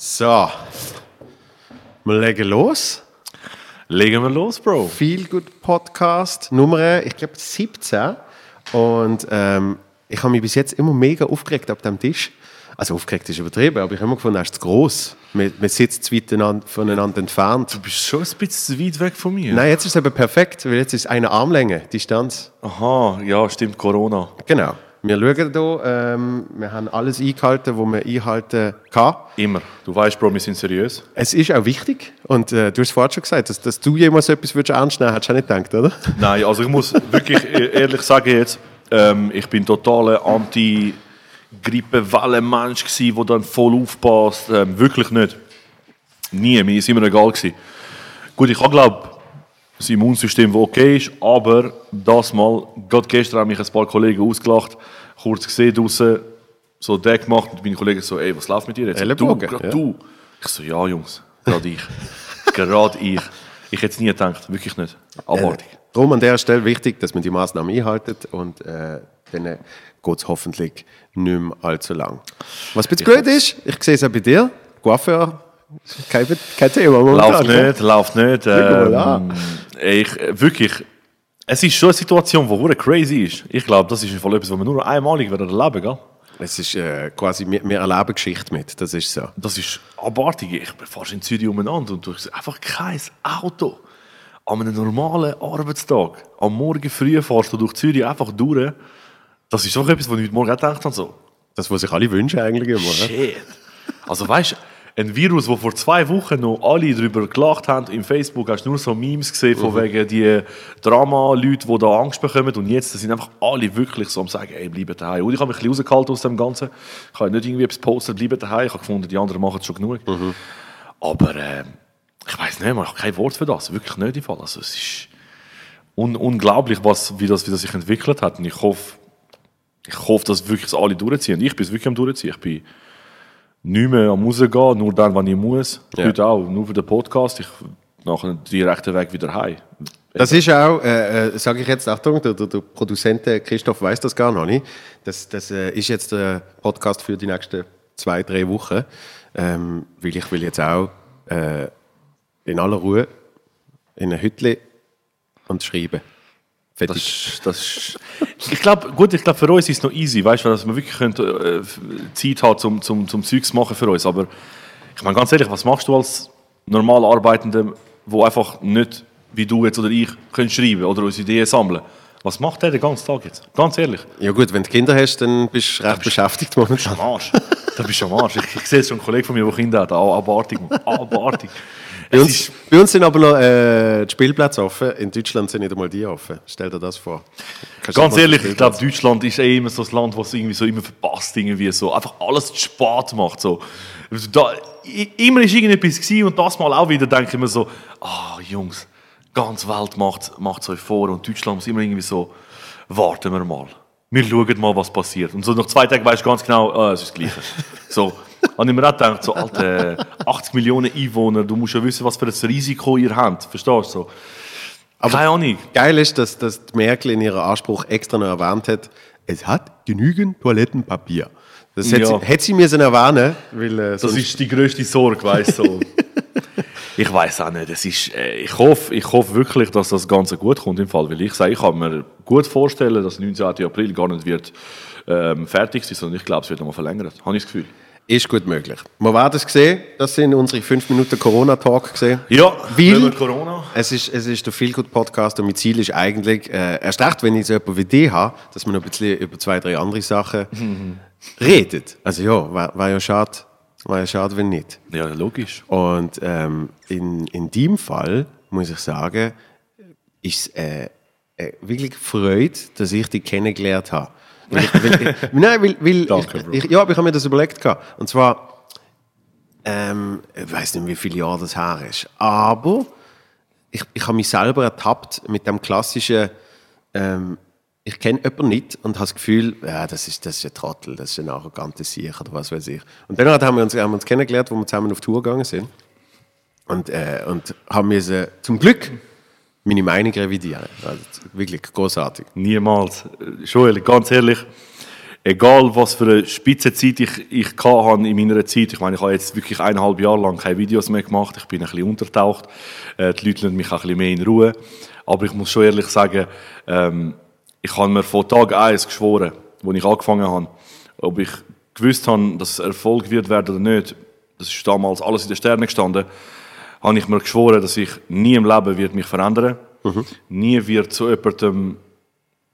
So, wir legen los. Legen wir los, Bro. Viel gut Podcast Nummer, ich glaube 17. Und ähm, ich habe mich bis jetzt immer mega aufgeregt ab dem Tisch. Also aufgeregt ist übertrieben, aber ich habe immer gefunden, er ist zu gross. Man, man sitzt zu weit einander- voneinander entfernt. Du bist schon ein bisschen weit weg von mir. Nein, jetzt ist es eben perfekt, weil jetzt ist eine Armlänge, Distanz. Aha, ja, stimmt, Corona. Genau. Wir schauen hier, ähm, wir haben alles eingehalten, was man einhalten kann. Immer. Du weißt, Bro, wir sind seriös. Es ist auch wichtig, und äh, du hast vorhin schon gesagt, dass, dass du jemals etwas würdest ernst nehmen hättest du auch nicht gedacht, oder? Nein, also ich muss wirklich e- ehrlich sagen jetzt, ähm, ich bin totaler anti grippewelle mensch gsi, der dann voll aufpasst. Ähm, wirklich nicht. Nie, mir ist immer egal gewesen. Gut, ich habe glaube das Immunsystem, das okay ist, aber das mal, gerade gestern haben mich ein paar Kollegen ausgelacht, kurz gesehen draußen, so der gemacht und meine Kollegen so, ey, was läuft mit dir jetzt? Ellenbogen, du, gerade ja. du. Ich so, ja Jungs, gerade ich. gerade ich. Ich hätte es nie gedacht, wirklich nicht. Abartig. Darum an der Stelle wichtig, dass man die Maßnahmen einhaltet und äh, dann geht es hoffentlich nicht mehr allzu lang. Was ein bisschen gut ist, ich sehe es auch bei dir, Coiffeur, kein, kein Thema momentan, Läuft gell? nicht, läuft nicht. Ähm, ich, äh, wirklich, es ist schon eine Situation, die crazy ist. Ich glaube, das ist Fall etwas, was wir nur einmalig werden erleben, gell? Es ist äh, quasi, wir, wir erleben Geschichte mit, das ist so. Das ist abartig. Ich bin fast in Zürich umeinander und du hast einfach kein Auto. An einem normalen Arbeitstag, am Morgen früh fährst du durch Zürich einfach durch. Das ist doch etwas, was ich heute Morgen auch gedacht habe. So. Das, was sich alle wünschen eigentlich immer. ne? Shit. Also weißt du, ein Virus, wo vor zwei Wochen noch alle darüber gelacht haben, im Facebook hast du nur so Memes gesehen, von wegen die Drama-Leute, die da Angst bekommen und jetzt sind einfach alle wirklich so am sagen, ey, bleibt daheim. Und ich habe mich ein bisschen rausgehalten aus dem Ganzen. Ich habe nicht irgendwie etwas gepostet, bleibt daheim. Ich habe gefunden, die anderen machen es schon genug. Aber äh, ich weiß nicht, man hat kein Wort für das. Wirklich nicht im Fall. Also es ist un unglaublich, was, wie, das, wie das sich entwickelt hat. Und ich hoffe, ich hoffe, dass wirklich alle durchziehen. Ich bin es wirklich am durchziehen. Ich bin nicht mehr am rausgehen, nur dann, wenn ich muss. Ja. Heute auch, nur für den Podcast. Ich nachher den direkten Weg wieder heim. Das ist auch, äh, äh, sage ich jetzt, Achtung, der, der, der Produzent äh, Christoph weiß das gar noch nicht. Das, das äh, ist jetzt der Podcast für die nächsten zwei, drei Wochen. Ähm, weil ich will jetzt auch äh, in aller Ruhe in ein Hütli und schreiben. Das, Fertig. ist- das ist, ich glaube, gut, ich glaube, für uns ist es noch easy, weißt du, dass wir wirklich können, äh, Zeit haben, zum, zum, zum Zeugs machen für uns. Aber ich meine, ganz ehrlich, was machst du als normal Arbeitender, wo einfach nicht, wie du jetzt oder ich, können schreiben oder uns Ideen sammeln? Was macht der den ganzen Tag jetzt? Ganz ehrlich. Ja gut, wenn du Kinder hast, dann bist du recht beschäftigt momentan. Am Arsch. Da bist du am Arsch. Ich, ich sehe schon, ein Kollege von mir, der Kinder hat. Abartig. Abartig. Bei uns, bei uns sind aber noch äh, die Spielplätze offen. In Deutschland sind nicht einmal die offen. Stell dir das vor. Kannst ganz ehrlich, ich glaube, Deutschland ist eh immer so das Land, was irgendwie so immer verpasst, irgendwie so. Einfach alles zu spät macht, so. Da, immer ist irgendetwas gewesen und das mal auch wieder denke ich mir so, ah, Jungs, ganz Welt macht es euch vor und Deutschland muss immer irgendwie so, warten wir mal. Wir schauen mal, was passiert. Und so nach zwei Tagen weißt du ganz genau, ah, es ist das Gleiche. so. Und ich mir auch gedacht, so, Alter, 80 Millionen Einwohner, du musst ja wissen, was für ein Risiko ihr habt. Verstehst du? So. Keine Ahnung. Geil ist, dass, dass die Merkel in ihrem Anspruch extra noch erwähnt hat, es hat genügend Toilettenpapier. Das hätte, Ja. sie, hätte sie müssen erwähnen weil äh, Das ist die grösste Sorge, weißt du. So. ich weiß auch nicht. Es ist, äh, ich, hoffe, ich hoffe wirklich, dass das Ganze gut kommt im Fall. Weil ich sage, ich kann mir gut vorstellen, dass 19. April gar nicht wird ähm, fertig sein, sondern ich glaube, es wird nochmal verlängert. Habe ich das Gefühl. Ist gut möglich. Wir werden es sehen. Das sind unsere 5 Minuten Corona-Talk gesehen. Ja, Weil- über Corona. Es ist, es ist der Feelgood-Podcast und mein Ziel ist eigentlich, äh, erst recht, wenn ich so jemanden wie dich habe, dass man noch ein bisschen über zwei, drei andere Sachen redet. Also ja, war, war ja schade, war ja schade, wenn nicht. Ja, logisch. Und ähm, in, in deinem Fall, muss ich sagen, ist es äh, äh, wirklich Freude, dass ich dich kennengelernt habe. Weil ich, weil, ich, nein, weil, weil ich, ich, ja, aber ich habe mir das überlegt. gehabt. Und zwar, ähm, ich weiß nicht, wie viele Jahre das her ist, aber ich, ich habe mich selber ertappt mit dem klassischen, ähm, ich kenne jemanden nicht und habe das Gefühl, ja, das ist, das ist ein Trottel, das ist ein arroganter Sieg oder was weiß ich. Und dann haben wir uns, haben wir uns kennengelernt, wo wir zusammen auf Tour gegangen sind und, äh, und haben müssen, zum Glück meine Meinung revidieren. Also, wirklich großartig. Niemals. Joel, ganz ehrlich, egal was für eine Spitzenzeit ich, ich hatte in meiner Zeit, ich meine, ich habe jetzt wirklich eineinhalb Jahre lang keine Videos mehr gemacht, ich bin ein bisschen untertaucht, äh, die Leute lassen mich ein bisschen mehr in Ruhe, aber ich muss schon ehrlich sagen, ähm, ich habe mir von Tag 1 geschworen, als ich angefangen habe, ob ich gewusst habe, dass es Erfolg wird werden oder nicht, das ist damals alles in den Sternen gestanden, habe ich mir geschworen, dass ich nie im Leben wird mich verändern mhm. nie wird zu jemandem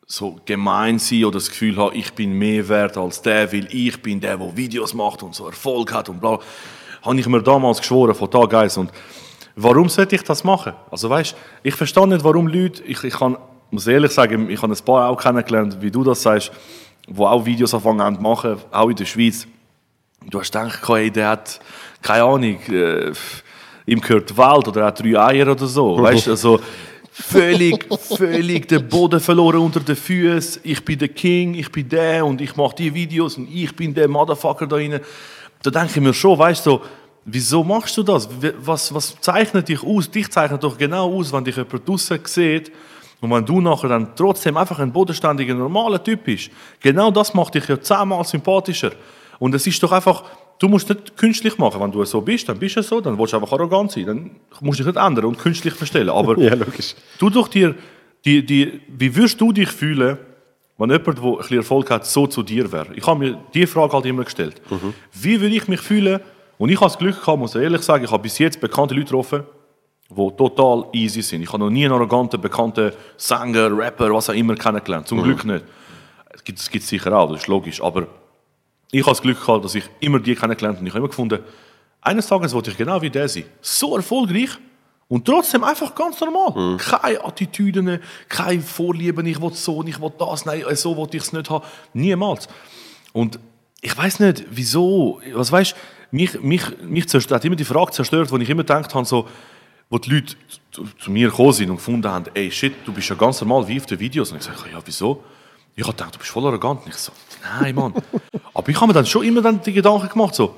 so gemein sein oder das Gefühl haben, ich bin mehr wert als der, weil ich bin der, der Videos macht und so Erfolg hat und bla. Habe ich mir damals geschworen, von Tag 1. Und warum sollte ich das machen? Also weißt, ich verstehe nicht, warum Leute, ich, ich kann, muss ehrlich sagen, ich habe ein paar auch kennengelernt, wie du das sagst, wo auch Videos anfangen zu machen, auch in der Schweiz. Du hast gedacht, hey, der hat, keine Ahnung, äh, ihm gehört Welt oder er hat drei Eier oder so. Weißt, also, völlig, völlig den Boden verloren unter den Füßen. Ich bin der King, ich bin der und ich mache die Videos und ich bin der Motherfucker da rein. Da denke ich mir schon, weißt du, wieso machst du das? Was, was zeichnet dich aus? Dich zeichnet doch genau aus, wenn dich jemand draussen sieht und wenn du nachher dann trotzdem einfach ein bodenständiger, normaler Typ bist. Genau das macht dich ja zehnmal sympathischer. Und es ist doch einfach Du musst nicht künstlich machen. Wenn du so bist, dann bist du so, dann willst du einfach arrogant sein. Dann musst du dich nicht ändern und künstlich verstellen. Aber ja, logisch. du doch dir, die, die, wie würdest du dich fühlen, wenn jemand, der ein bisschen Erfolg hat, so zu dir wäre? Ich habe mir diese Frage halt immer gestellt. Mhm. Wie würde ich mich fühlen? Und ich habe das Glück gehabt, muss ich ehrlich sagen, ich habe bis jetzt bekannte Leute getroffen, die total easy sind. Ich habe noch nie einen arroganten, bekannten Sänger, Rapper, was auch immer kennengelernt. Zum mhm. Glück nicht. Es gibt es sicher auch, das ist logisch. Aber ich habe das Glück gehabt, dass ich immer die kennengelernt habe und ich habe immer gefunden, eines Tages wollte ich genau wie der sein. So erfolgreich und trotzdem einfach ganz normal. Mhm. Keine Attitüden, keine Vorlieben, ich will so, ich will das, nein, so wollte ich es nicht haben. Niemals. Und ich weiß nicht, wieso, was weißt mich, mich, mich zerstört, hat immer die Frage zerstört, wo ich immer gedacht habe, so, wo die Leute zu, zu mir gekommen sind und gefunden haben, ey, shit, du bist ja ganz normal wie auf den Videos. Und ich sage, ja, wieso? Ich habe gedacht, du bist voll arrogant. Und ich so, nein, Mann. Aber ich habe mir dann schon immer dann die Gedanken gemacht, so,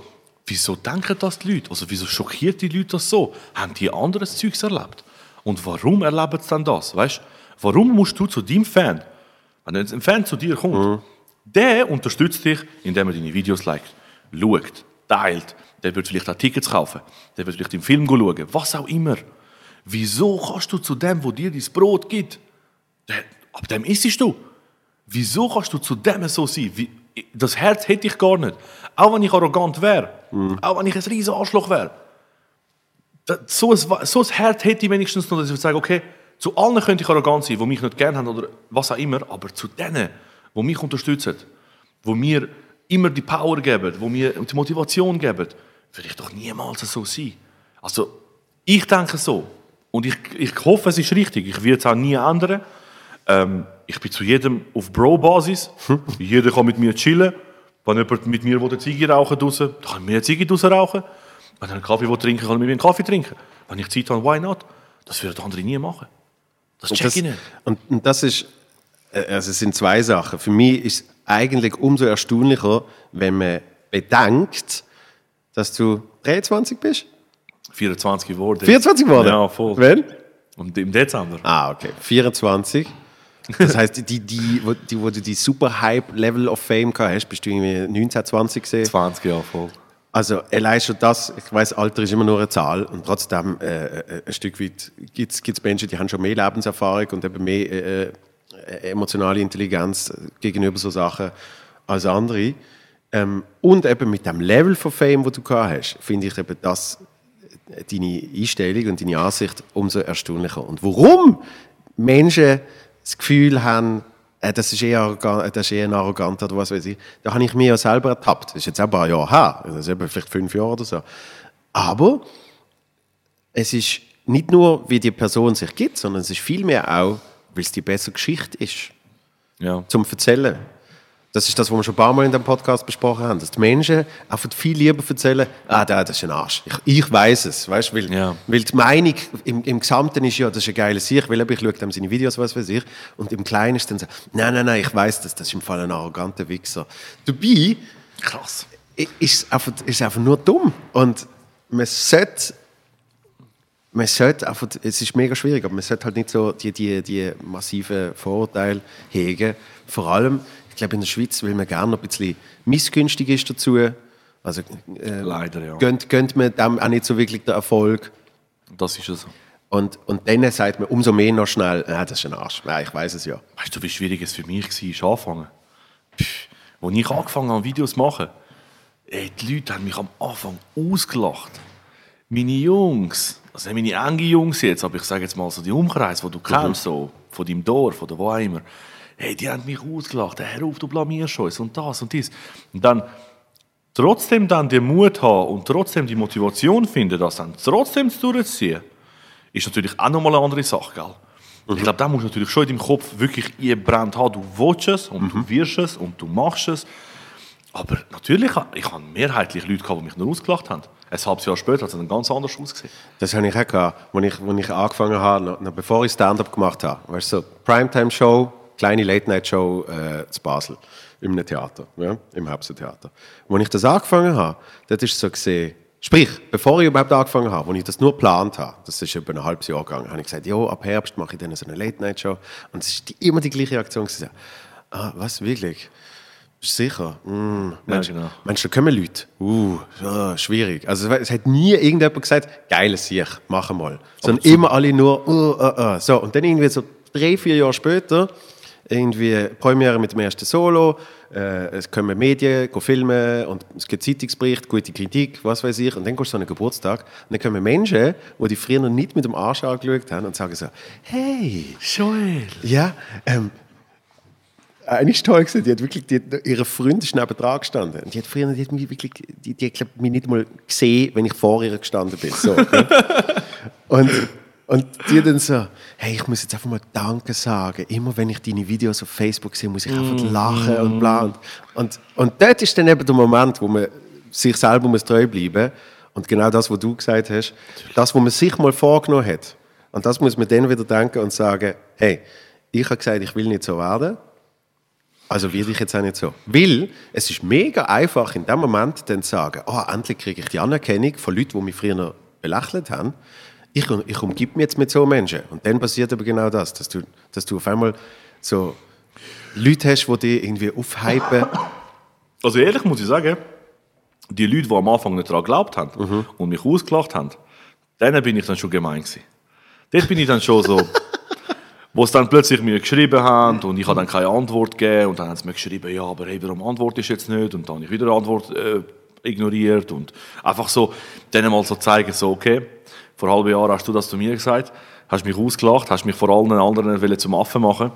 wieso denken das die Leute? Also wieso schockiert die Leute das so? Haben die anderes Zeugs erlebt? Und warum erleben sie dann das? Weißt? Warum musst du zu deinem Fan, wenn ein Fan zu dir kommt, mhm. der unterstützt dich, indem er deine Videos liked, schaut, teilt, der wird vielleicht auch Tickets kaufen, der wird vielleicht im Film schauen, was auch immer. Wieso kannst du zu dem, wo dir dein Brot gibt, der, ab dem isst du? Wieso kannst du zu dem so sein? Wie, das Herz hätte ich gar nicht. Auch wenn ich arrogant wäre. Mhm. Auch wenn ich ein riesen Arschloch wäre. So ein, so ein Herz hätte ich wenigstens noch, dass ich sage, okay, zu allen könnte ich arrogant sein, die mich nicht gerne haben oder was auch immer, aber zu denen, die mich unterstützen, die mir immer die Power geben, die mir die Motivation geben, würde ich doch niemals so sein. Also, ich denke so. Und ich, ich hoffe, es ist richtig. Ich werde es auch nie ändern. Ähm, ich bin zu jedem auf Bro-Basis. Jeder kann mit mir chillen. Wenn jemand mit mir eine Ziege rauchen dann kann ich mir eine Ziege draussen rauchen. Wenn er einen Kaffee trinken will, kann ich mir einen Kaffee trinken. Wenn ich Zeit habe, why not? Das würden andere nie machen. Das check ich nicht. Und, und das ist, äh, also es sind zwei Sachen. Für mich ist es eigentlich umso erstaunlicher, wenn man bedenkt, dass du 23 bist. 24 geworden. 24 geworden? Ja, voll. Wenn? Und im Dezember. Ah, okay. 24. Das heißt, die, die, wo, die, wo du die super Hype-Level of Fame gehabt hast, bist du irgendwie 19, 20 gesehen? 20 Jahre voll. Also allein schon das, ich weiß, Alter ist immer nur eine Zahl und trotzdem äh, äh ein Stück weit gibt es Menschen, die haben schon mehr Lebenserfahrung und eben mehr äh, äh, emotionale Intelligenz gegenüber so Sachen als andere. Ähm, und eben mit dem Level von Fame, wo du gehabt hast, finde ich eben das deine Einstellung und deine Ansicht umso erstaunlicher. Und warum Menschen das Gefühl haben, äh, das, ist eher, das ist eher arrogant oder was weiß ich, da habe ich mir ja selber ertappt. Das ist jetzt auch ein paar Jahre her, das ist eben vielleicht fünf Jahre oder so. Aber es ist nicht nur, wie die Person sich gibt, sondern es ist vielmehr auch, weil es die bessere Geschichte ist. Ja. Zum Erzählen. Das ist das, was wir schon ein paar Mal in dem Podcast besprochen haben, dass die Menschen einfach viel lieber erzählen, ah, das ist ein Arsch. Ich, ich weiß es, weißt, weil, ja. weil die Meinung im, im Gesamten ist ja, das ist ein geiler Sieg, weil ich schaue dem seine Videos, was weiß ich, und im Kleinen ist dann so, nein, nein, nein, ich weiß das, das ist im Fall ein arroganter Wichser. Dabei, krass, ist einfach, ist einfach nur dumm und man sollte man sollte einfach, es ist mega schwierig, aber man sollte halt nicht so die, die, die massiven Vorurteile hegen. Vor allem, Ich glaube, in der Schweiz will man gerne noch ein bisschen missgünstig ist dazu. Also äh, Leider, ja. gönnt, gönnt man dem auch nicht so wirklich den Erfolg. Das ist es. Und, und dann sagt man umso mehr noch schnell, ja, das ist ein Arsch. Ja, ich weiß es ja. Weißt du, wie schwierig es für mich war, anfangen? Pff, Als ich angefangen habe, Videos zu machen, ey, die Leute haben mich am Anfang ausgelacht. Meine Jungs, also nicht meine engen Jungs jetzt, aber ich sage jetzt mal so die Umkreis, die du kennst, so, von deinem Dorf oder wo auch immer, hey, die haben mich ausgelacht, hey, hör auf, du blamierst uns und das und dies. Und dann trotzdem dann den Mut haben und trotzdem die Motivation finden, das dann trotzdem durchzuziehen, ist natürlich auch nochmal eine andere Sache, gell? Ich glaube, da musst du natürlich schon in deinem Kopf wirklich eingebrannt haben, du willst es und du wirst es und du machst es. Aber natürlich, ich habe mehrheitlich Leute gehabt, die mich nur ausgelacht haben. Ein halbes Jahr später hat es dann ganz anders ausgesehen. Das habe ich auch gehabt, als ich, als ich angefangen habe, noch, noch bevor ich Stand-up gemacht habe. Weißt du, so Primetime-Show, kleine Late-Night-Show äh, zu Basel, im Theater, ja, im Herbsttheater. Und als ich das angefangen habe, dort ist so gesehen, sprich, bevor ich überhaupt angefangen habe, als ich das nur geplant habe, das ist etwa ein halbes Jahr gegangen, habe ich gesagt, jo, ab Herbst mache ich dann so eine Late-Night-Show. Und es ist immer die gleiche Reaktion. gewesen. Ah, was, wirklich? Sicher? Mm, meinst, genau. meinst du, da kommen Leute? Uh, ja, schwierig. Also es hat nie irgendjemand gesagt, geiles Sieg, mach mal. Sondern immer alle nur, uh, uh, uh. So, und dann irgendwie so drei, vier Jahre später, irgendwie Premiere mit dem ersten Solo, äh, es kommen Medien, go filmen und es gibt Zeitungsbericht, gute Kritik, was weiß ich. Und dann gehst du so einen Geburtstag und dann kommen Menschen, die die früher noch nicht mit dem Arsch angeschaut haben und sagen so, hey, Joel! ja, ähm, eine ist toll gewesen, die hat wirklich, die hat, ihre Freundin ist neben dran gestanden. Und die hat früher, die hat mich wirklich, die, die hat, glaub, mich nicht mal gesehen, wenn ich vor ihr gestanden bin. So, okay? und, und die dann so, hey, ich muss jetzt einfach mal Danke sagen. Immer wenn ich deine Videos auf Facebook sehe, muss ich einfach lachen und bla. Und, und, und dort ist dann eben der Moment, wo man sich selber muss treu bleiben Und genau das, was du gesagt hast, das, was man sich mal vorgenommen hat. Und das muss man dann wieder denken und sagen, hey, ich habe gesagt, ich will nicht so werden. Also werde ich jetzt auch nicht so. Weil es ist mega einfach in dem Moment dann zu sagen, oh, endlich kriege ich die Anerkennung von Leuten, die mich früher noch belächelt haben. Ich, ich umgib mich jetzt mit so Menschen. Und dann passiert aber genau das, dass du, dass du auf einmal so Leute hast, die dich irgendwie aufhypen. Also ehrlich muss ich sagen, die Leute, die am Anfang nicht daran geglaubt haben und mich ausgelacht haben, denen bin ich dann schon gemein gewesen. Dort bin ich dann schon so, wo sie dann plötzlich mir geschrieben haben und ich habe dann keine Antwort gegeben und dann haben sie mir geschrieben, ja, aber hey, warum antwortest du jetzt nicht? Und dann habe ich wieder eine Antwort äh, ignoriert und einfach so, denen mal so zeigen, so, okay, vor einem halben Jahr hast du das zu mir gesagt, hast mich ausgelacht, hast mich vor allen anderen zum Affen machen.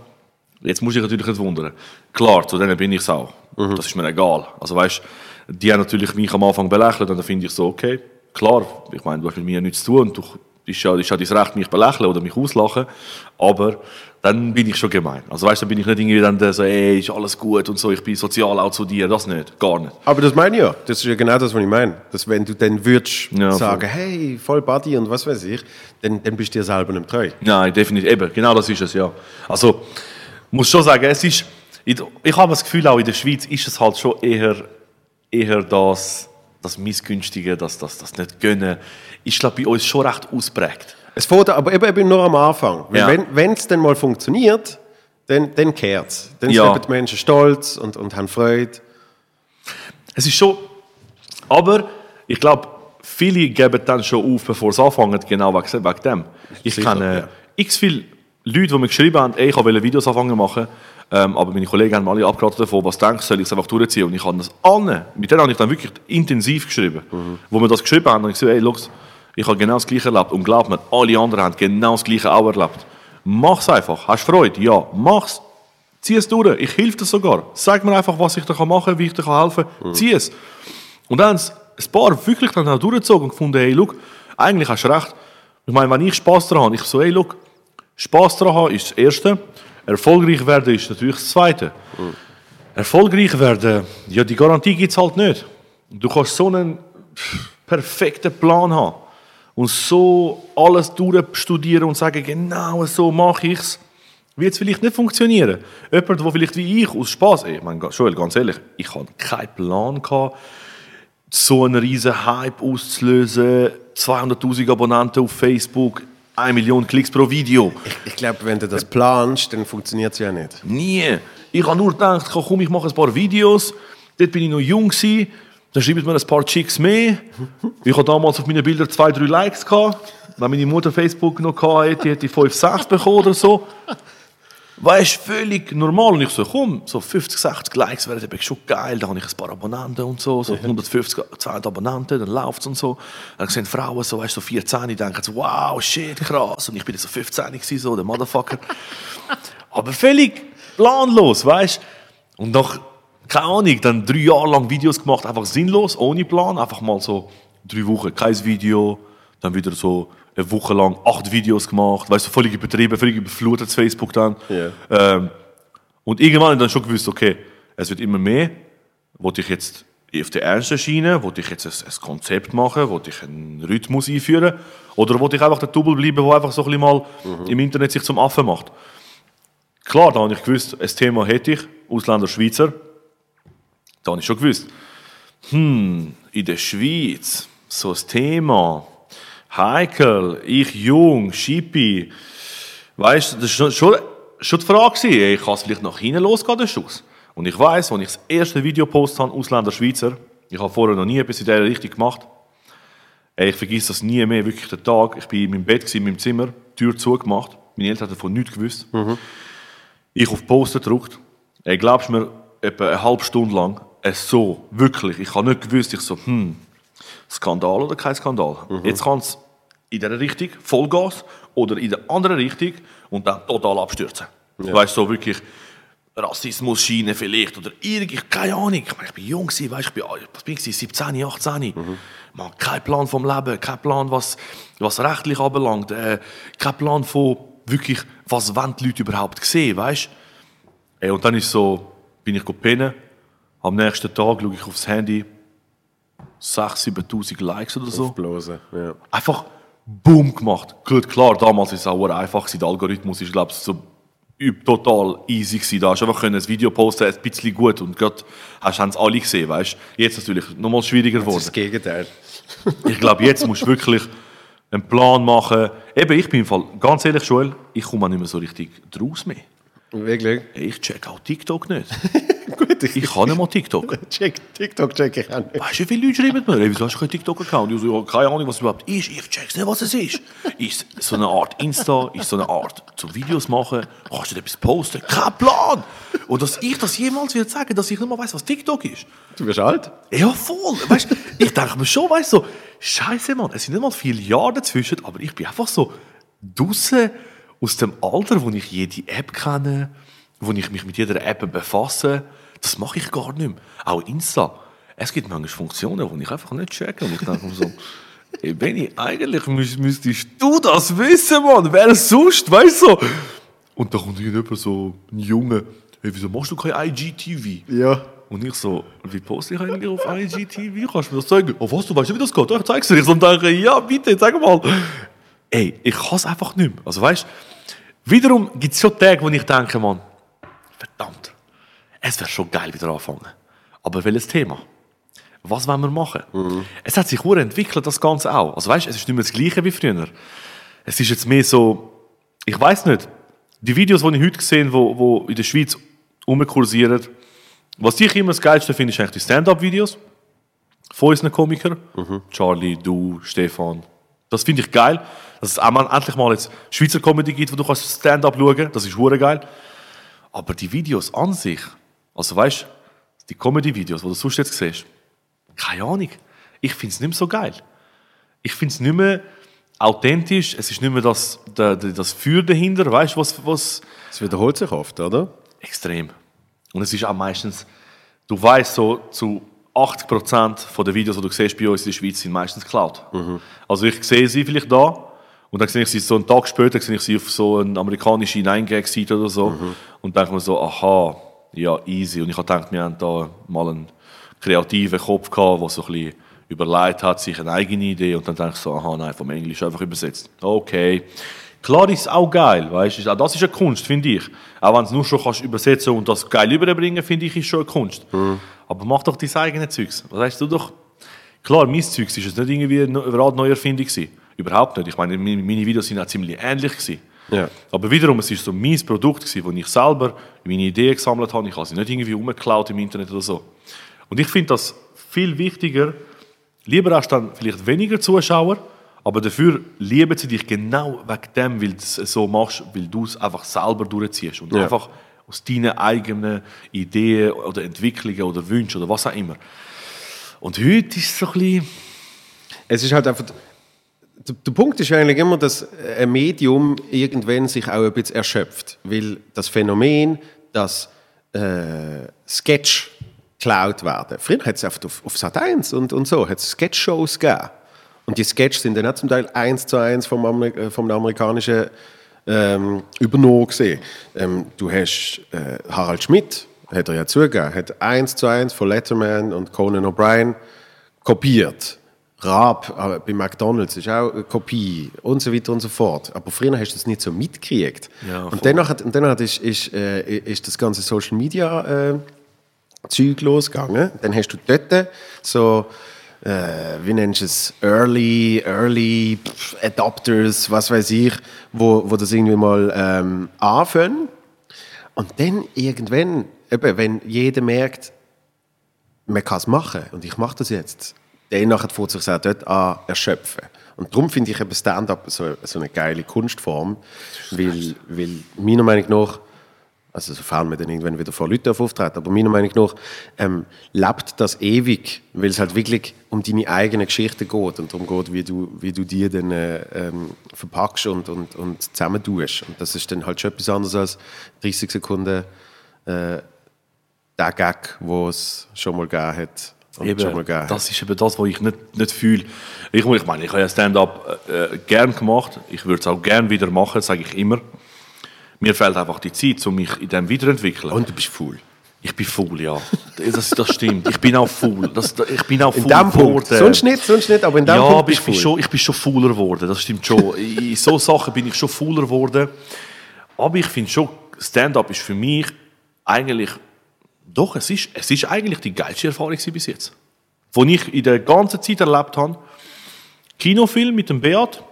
Jetzt muss ich natürlich nicht wundern. Klar, zu denen bin ich es auch. Das ist mir egal. Also weißt, die haben natürlich mich am Anfang belächelt und dann finde ich so, okay, klar, ich meine, du hast mit mir nichts zu tun und du ist ja, ist ja dein Recht, mich belächeln oder mich auslachen, aber dann bin ich schon gemein. Also weißt, dann bin ich nicht irgendwie dann der so, ey, ist alles gut und so, ich bin sozial auch zu dir, das nicht, gar nicht. Aber das meine ich ja. Das ist ja genau das, was ich meine. Dass wenn du dann würdest Ja, sagen, hey, voll Buddy und was weiß ich, dann, dann bist du dir selber nicht treu. Nein, definitiv, eben, genau das ist es, ja. Also, muss schon sagen, es ist, ich, ich habe das Gefühl, auch in der Schweiz ist es halt schon eher, eher das, das Missgünstige, das, das, das nicht gönnen, ist, glaube ich, bei uns schon recht ausprägt. Es fängt aber eben, eben nur am Anfang. Ja. wenn es dann mal funktioniert, dann, dann kehrt es. Dann Ja. sind die Menschen stolz und, und haben Freude. Es ist schon, aber ich glaube, viele geben dann schon auf, bevor sie anfangen, genau wegen, wegen dem. Ich Sicher, kenne ja. x viele Leute, die mir geschrieben haben, ey, ich wollte Videos anfangen machen, ähm, aber meine Kollegen haben alle abgeraten davon, was denkst du, soll ich es einfach durchziehen? Und ich habe das alle, mit denen habe ich dann wirklich intensiv geschrieben. Wo wir das geschrieben haben, habe ich gesagt, ey, schau, ich habe genau das Gleiche erlebt und glaub mir, alle anderen haben genau das Gleiche auch erlebt. Mach's einfach. Hast du Freude? Ja, mach's. Zieh es durch. Ich helfe dir sogar. Sag mir einfach, was ich dir machen kann, wie ich dir helfen kann. Zieh es. Und dann haben es ein paar wirklich dann auch durchgezogen und gefunden, hey, look, eigentlich hast du recht. Ich meine, wenn ich Spass daran habe, ich so, hey, look, Spass daran haben ist das Erste. Erfolgreich werden ist natürlich das Zweite. Erfolgreich werden, ja, die Garantie gibt es halt nicht. Du kannst so einen perfekten Plan haben und so alles durchstudieren und sagen, genau so mache ich es, wird es vielleicht nicht funktionieren. Jemand, der vielleicht wie ich aus Spaß, ich meine, Joel, ganz ehrlich, ich hatte keinen Plan gehabt, so einen riesen Hype auszulösen, 200'000 Abonnenten auf Facebook, eine Million Klicks pro Video. Ich glaube, wenn du das planst, dann funktioniert es ja nicht. Nie. Ich habe nur gedacht, komm, ich mache ein paar Videos. Dort bin ich noch jung gewesen. Dann schreiben mir ein paar Chicks mehr. Ich hatte damals auf meinen Bildern zwei, drei Likes gehabt. Wenn meine Mutter Facebook noch hatte, hätte ich fünf, sechs bekommen oder so. Weißt du, völlig normal. Und ich so, komm, so 50, 60 Likes wären eben schon geil. Da habe ich ein paar Abonnenten und so, so 150, 200 Abonnenten, dann läuft es und so. Dann sehen Frauen so, weißt du, so 14, die denken so, wow, shit, krass. Und ich bin so 15 gewesen, so, der Motherfucker. Aber völlig planlos, weißt du. Und nach, keine Ahnung, dann drei Jahre lang Videos gemacht, einfach sinnlos, ohne Plan. Einfach mal so drei Wochen kein Video, dann wieder so eine Woche lang acht Videos gemacht, weißt du, völlig übertrieben, völlig überflutet das Facebook dann. Ja. Ähm, und irgendwann habe ich dann schon gewusst, okay, es wird immer mehr. Wollte ich jetzt auf der ernsten Schiene, wollte ich jetzt ein, ein Konzept machen, wollte ich einen Rhythmus einführen oder wollte ich einfach der Double bleiben, der einfach so ein bisschen mal im Internet sich zum Affen macht. Klar, da habe ich gewusst, ein Thema hätte ich, Ausländer, Schweizer. Da habe ich schon gewusst, hm, in der Schweiz, so ein Thema, heikel, ich jung, Schippi. Weißt du, das war schon, schon, die Frage. ey, Kann es vielleicht nach hinten losgehen, der Schuss? Und ich weiß, als ich das erste Video gepostet habe, Ausländer, Schweizer, ich habe vorher noch nie etwas in dieser Richtung gemacht. Ey, ich vergesse das nie mehr, wirklich den Tag. Ich war in meinem Bett, in meinem Zimmer, Tür zugemacht. Meine Eltern haben davon nichts gewusst. Ich auf Posten gedrückt. Ey, glaubst du mir, etwa eine halbe Stunde lang, es so, wirklich, ich habe nicht gewusst, ich so, hm, Skandal oder kein Skandal. Jetzt kann es in dieser Richtung Vollgas oder in der anderen Richtung und dann total abstürzen. Weißt du, so wirklich Rassismus-Schiene vielleicht oder irgendwie, keine Ahnung. Ich, meine, ich bin jung, gewesen, weißt, ich bin, was bin ich, gewesen? 17, 18. Man, kein Plan vom Leben, kein Plan, was, was rechtlich anbelangt, äh, kein Plan von wirklich, was wollen die Leute überhaupt sehen, weißt Ey, und dann ist so, bin ich pennen. Am nächsten Tag schaue ich aufs Handy, 6.000, 7.000 Likes oder so. Aufblasen, ja. Einfach boom gemacht. Gut, klar, damals ist es auch einfach. Der Algorithmus ist, glaube ich, so total easy gewesen. Da hast du einfach können ein Video posten, ein bisschen gut und gerade hast es alle gesehen, weißt Jetzt natürlich nochmal schwieriger Das geworden. ist das Gegenteil. Ich glaube, jetzt musst du wirklich einen Plan machen. Eben, ich bin im Fall, ganz ehrlich, Joel, ich komme auch nicht mehr so richtig draus mehr. Wirklich? Ich check auch TikTok nicht. Gut, Ich kann nicht mal TikTok. check, TikTok check ich auch nicht. Weißt du, wie viele Leute schreiben mir, ey, wieso hast du keinen TikTok-Account? Ich so, ja, keine Ahnung, was es überhaupt ist. Ich check's nicht, was es ist. Ist so eine Art Insta, ist so eine Art zum Videos machen, kannst du etwas posten? Kein Plan! Und dass ich das jemals würde sagen, dass ich nicht mal weiß, was TikTok ist. Du bist alt? Ja, voll. Weißt, ich denke mir schon, weißt du, so, Scheiße, Mann, es sind nicht mal viele Jahre dazwischen, aber ich bin einfach so draussen aus dem Alter, wo ich jede App kenne, wo ich mich mit jeder App befasse. Das mache ich gar nicht mehr. Auch Insta. Es gibt manchmal Funktionen, die ich einfach nicht checke. Und ich denke mir so, ey, Benni, eigentlich müs- müsstest du das wissen, Mann. Wer sonst, weißt du? Und da kommt jemand so, ein Junge, hey, wieso machst du kein IGTV? Ja. Und ich so, wie poste ich eigentlich auf IGTV? Kannst du mir das zeigen? Oh, was, du weißt nicht, wie das geht? Ich zeig's dir. Ich so und denke, ja, bitte, sag mal. Ey, ich kann es einfach nicht mehr. Also weißt wiederum gibt es schon Tage, wo ich denke, Mann, verdammt, es wäre schon geil wieder anfangen. Aber welches Thema? Was wollen wir machen? Es hat sich entwickelt, das Ganze auch. Also weißt, es ist nicht mehr das Gleiche wie früher. Es ist jetzt mehr so, ich weiß nicht, die Videos, die ich heute gesehen wo, wo in der Schweiz rumkursieren, was ich immer das Geilste finde, ist eigentlich die Stand-Up-Videos von unseren Komikern. Charlie, du, Stefan. Das finde ich geil, dass es auch mal, endlich mal jetzt Schweizer Comedy gibt, wo du kannst Stand-Up schauen kannst. Das ist hure geil. Aber die Videos an sich, also weißt die Comedy-Videos, die du sonst jetzt siehst, keine Ahnung. Ich finde es nicht mehr so geil. Ich finde es nicht mehr authentisch. Es ist nicht mehr das, der, das Feuer dahinter. Weißt du, was, was Es wiederholt sich oft, oder? extrem. Und es ist auch meistens, du weißt so, zu 80% der Videos, die du siehst bei uns in der Schweiz, sind meistens geklaut. Also ich sehe sie vielleicht da und dann sehe ich sie so einen Tag später, sehe ich sie auf so eine amerikanische 9-Gag-Seite oder so und denke mir so, aha, ja, easy. Und ich habe gedacht, wir haben da mal einen kreativen Kopf gehabt, der so ein bisschen überlegt hat, sich eine eigene Idee und dann denke ich so, aha, nein, vom Englisch einfach übersetzt. Okay. Klar ist es auch geil, weißt du? Auch das ist eine Kunst, finde ich. Auch wenn du es nur schon kannst übersetzen und das geil überbringen, finde ich, ist schon eine Kunst. Aber mach doch dein eigenes Zeugs. Was heißt du doch? Klar, mein Zeugs ist es nicht irgendwie eine Rad Neuerfindung gewesen. Überhaupt nicht. Ich meine, meine Videos sind auch ziemlich ähnlich gewesen. Ja. Aber wiederum, es ist so mein Produkt gewesen, wo ich selber meine Ideen gesammelt habe. Ich habe sie nicht irgendwie umgeklaut im Internet oder so. Und ich finde das viel wichtiger. Lieber hast du dann vielleicht weniger Zuschauer, aber dafür lieben sie dich genau wegen dem, weil du es so machst, weil du es einfach selber durchziehst und Ja. einfach aus deinen eigenen Ideen oder Entwicklungen oder Wünschen oder was auch immer. Und heute ist es so ein bisschen... Es ist halt einfach. Der, der Punkt ist eigentlich immer, dass ein Medium irgendwann sich auch ein bisschen erschöpft. Weil das Phänomen, dass äh, Sketch geklaut werden. Früher hat es oft auf, auf Sat 1 und, und so, hat es Sketch-Shows gegeben. Und die Sketches sind dann auch zum Teil eins zu eins vom, Amer äh, vom amerikanischen ähm, übernommen gesehen. Ähm, du hast äh, Harald Schmidt, hat er ja zugegeben, hat eins zu eins von Letterman und Conan O'Brien kopiert. Raab bei McDonalds ist auch eine Kopie und so weiter und so fort. Aber früher hast du das nicht so mitgekriegt. Ja, und danach, hat- und danach ist, ist, äh, ist das ganze Social Media äh, Zeug losgegangen. Dann hast du dort so, äh, wie nennst du es, Early, Early Adopters, was weiß ich, wo, wo das irgendwie mal ähm, anfangen. Und dann irgendwann, eben, wenn jeder merkt, man kann es machen und ich mache das jetzt, dann nachher fängt es sich auch dort an erschöpfen. Und darum finde ich eben Stand-up so, so eine geile Kunstform, weil, weil meiner Meinung nach, also sofern man dann irgendwann wieder vor Leuten auftreten, aber meiner Meinung nach ähm, lebt das ewig, weil es halt wirklich um deine eigene Geschichte geht und darum geht, wie du, wie du die dann äh, ähm, verpackst und, und, und zusammentust. Und das ist dann halt schon etwas anderes als 30 Sekunden äh, der Gag, wo es schon mal gegeben hat. Eben, das ist eben das, was ich nicht, nicht fühle. Ich, ich meine, ich habe ja Stand-up äh, gern gemacht. Ich würde es auch gern wieder machen, sage ich immer. Mir fehlt einfach die Zeit, um mich in dem weiterentwickeln. Und du bist faul. ich bin faul, ja. Das, das stimmt. Ich bin auch faul. Das, ich bin auch faul geworden. Sonst nicht, sonst nicht, aber in dem ja, Punkt aber ich bin, schon, ich bin schon fauler geworden, das stimmt schon. In so Sachen bin ich schon fauler geworden. Aber ich finde schon, Stand-up ist für mich eigentlich, doch, es ist, es ist eigentlich die geilste Erfahrung bis jetzt. Die ich in der ganzen Zeit erlebt habe. Kinofilm mit dem Beat,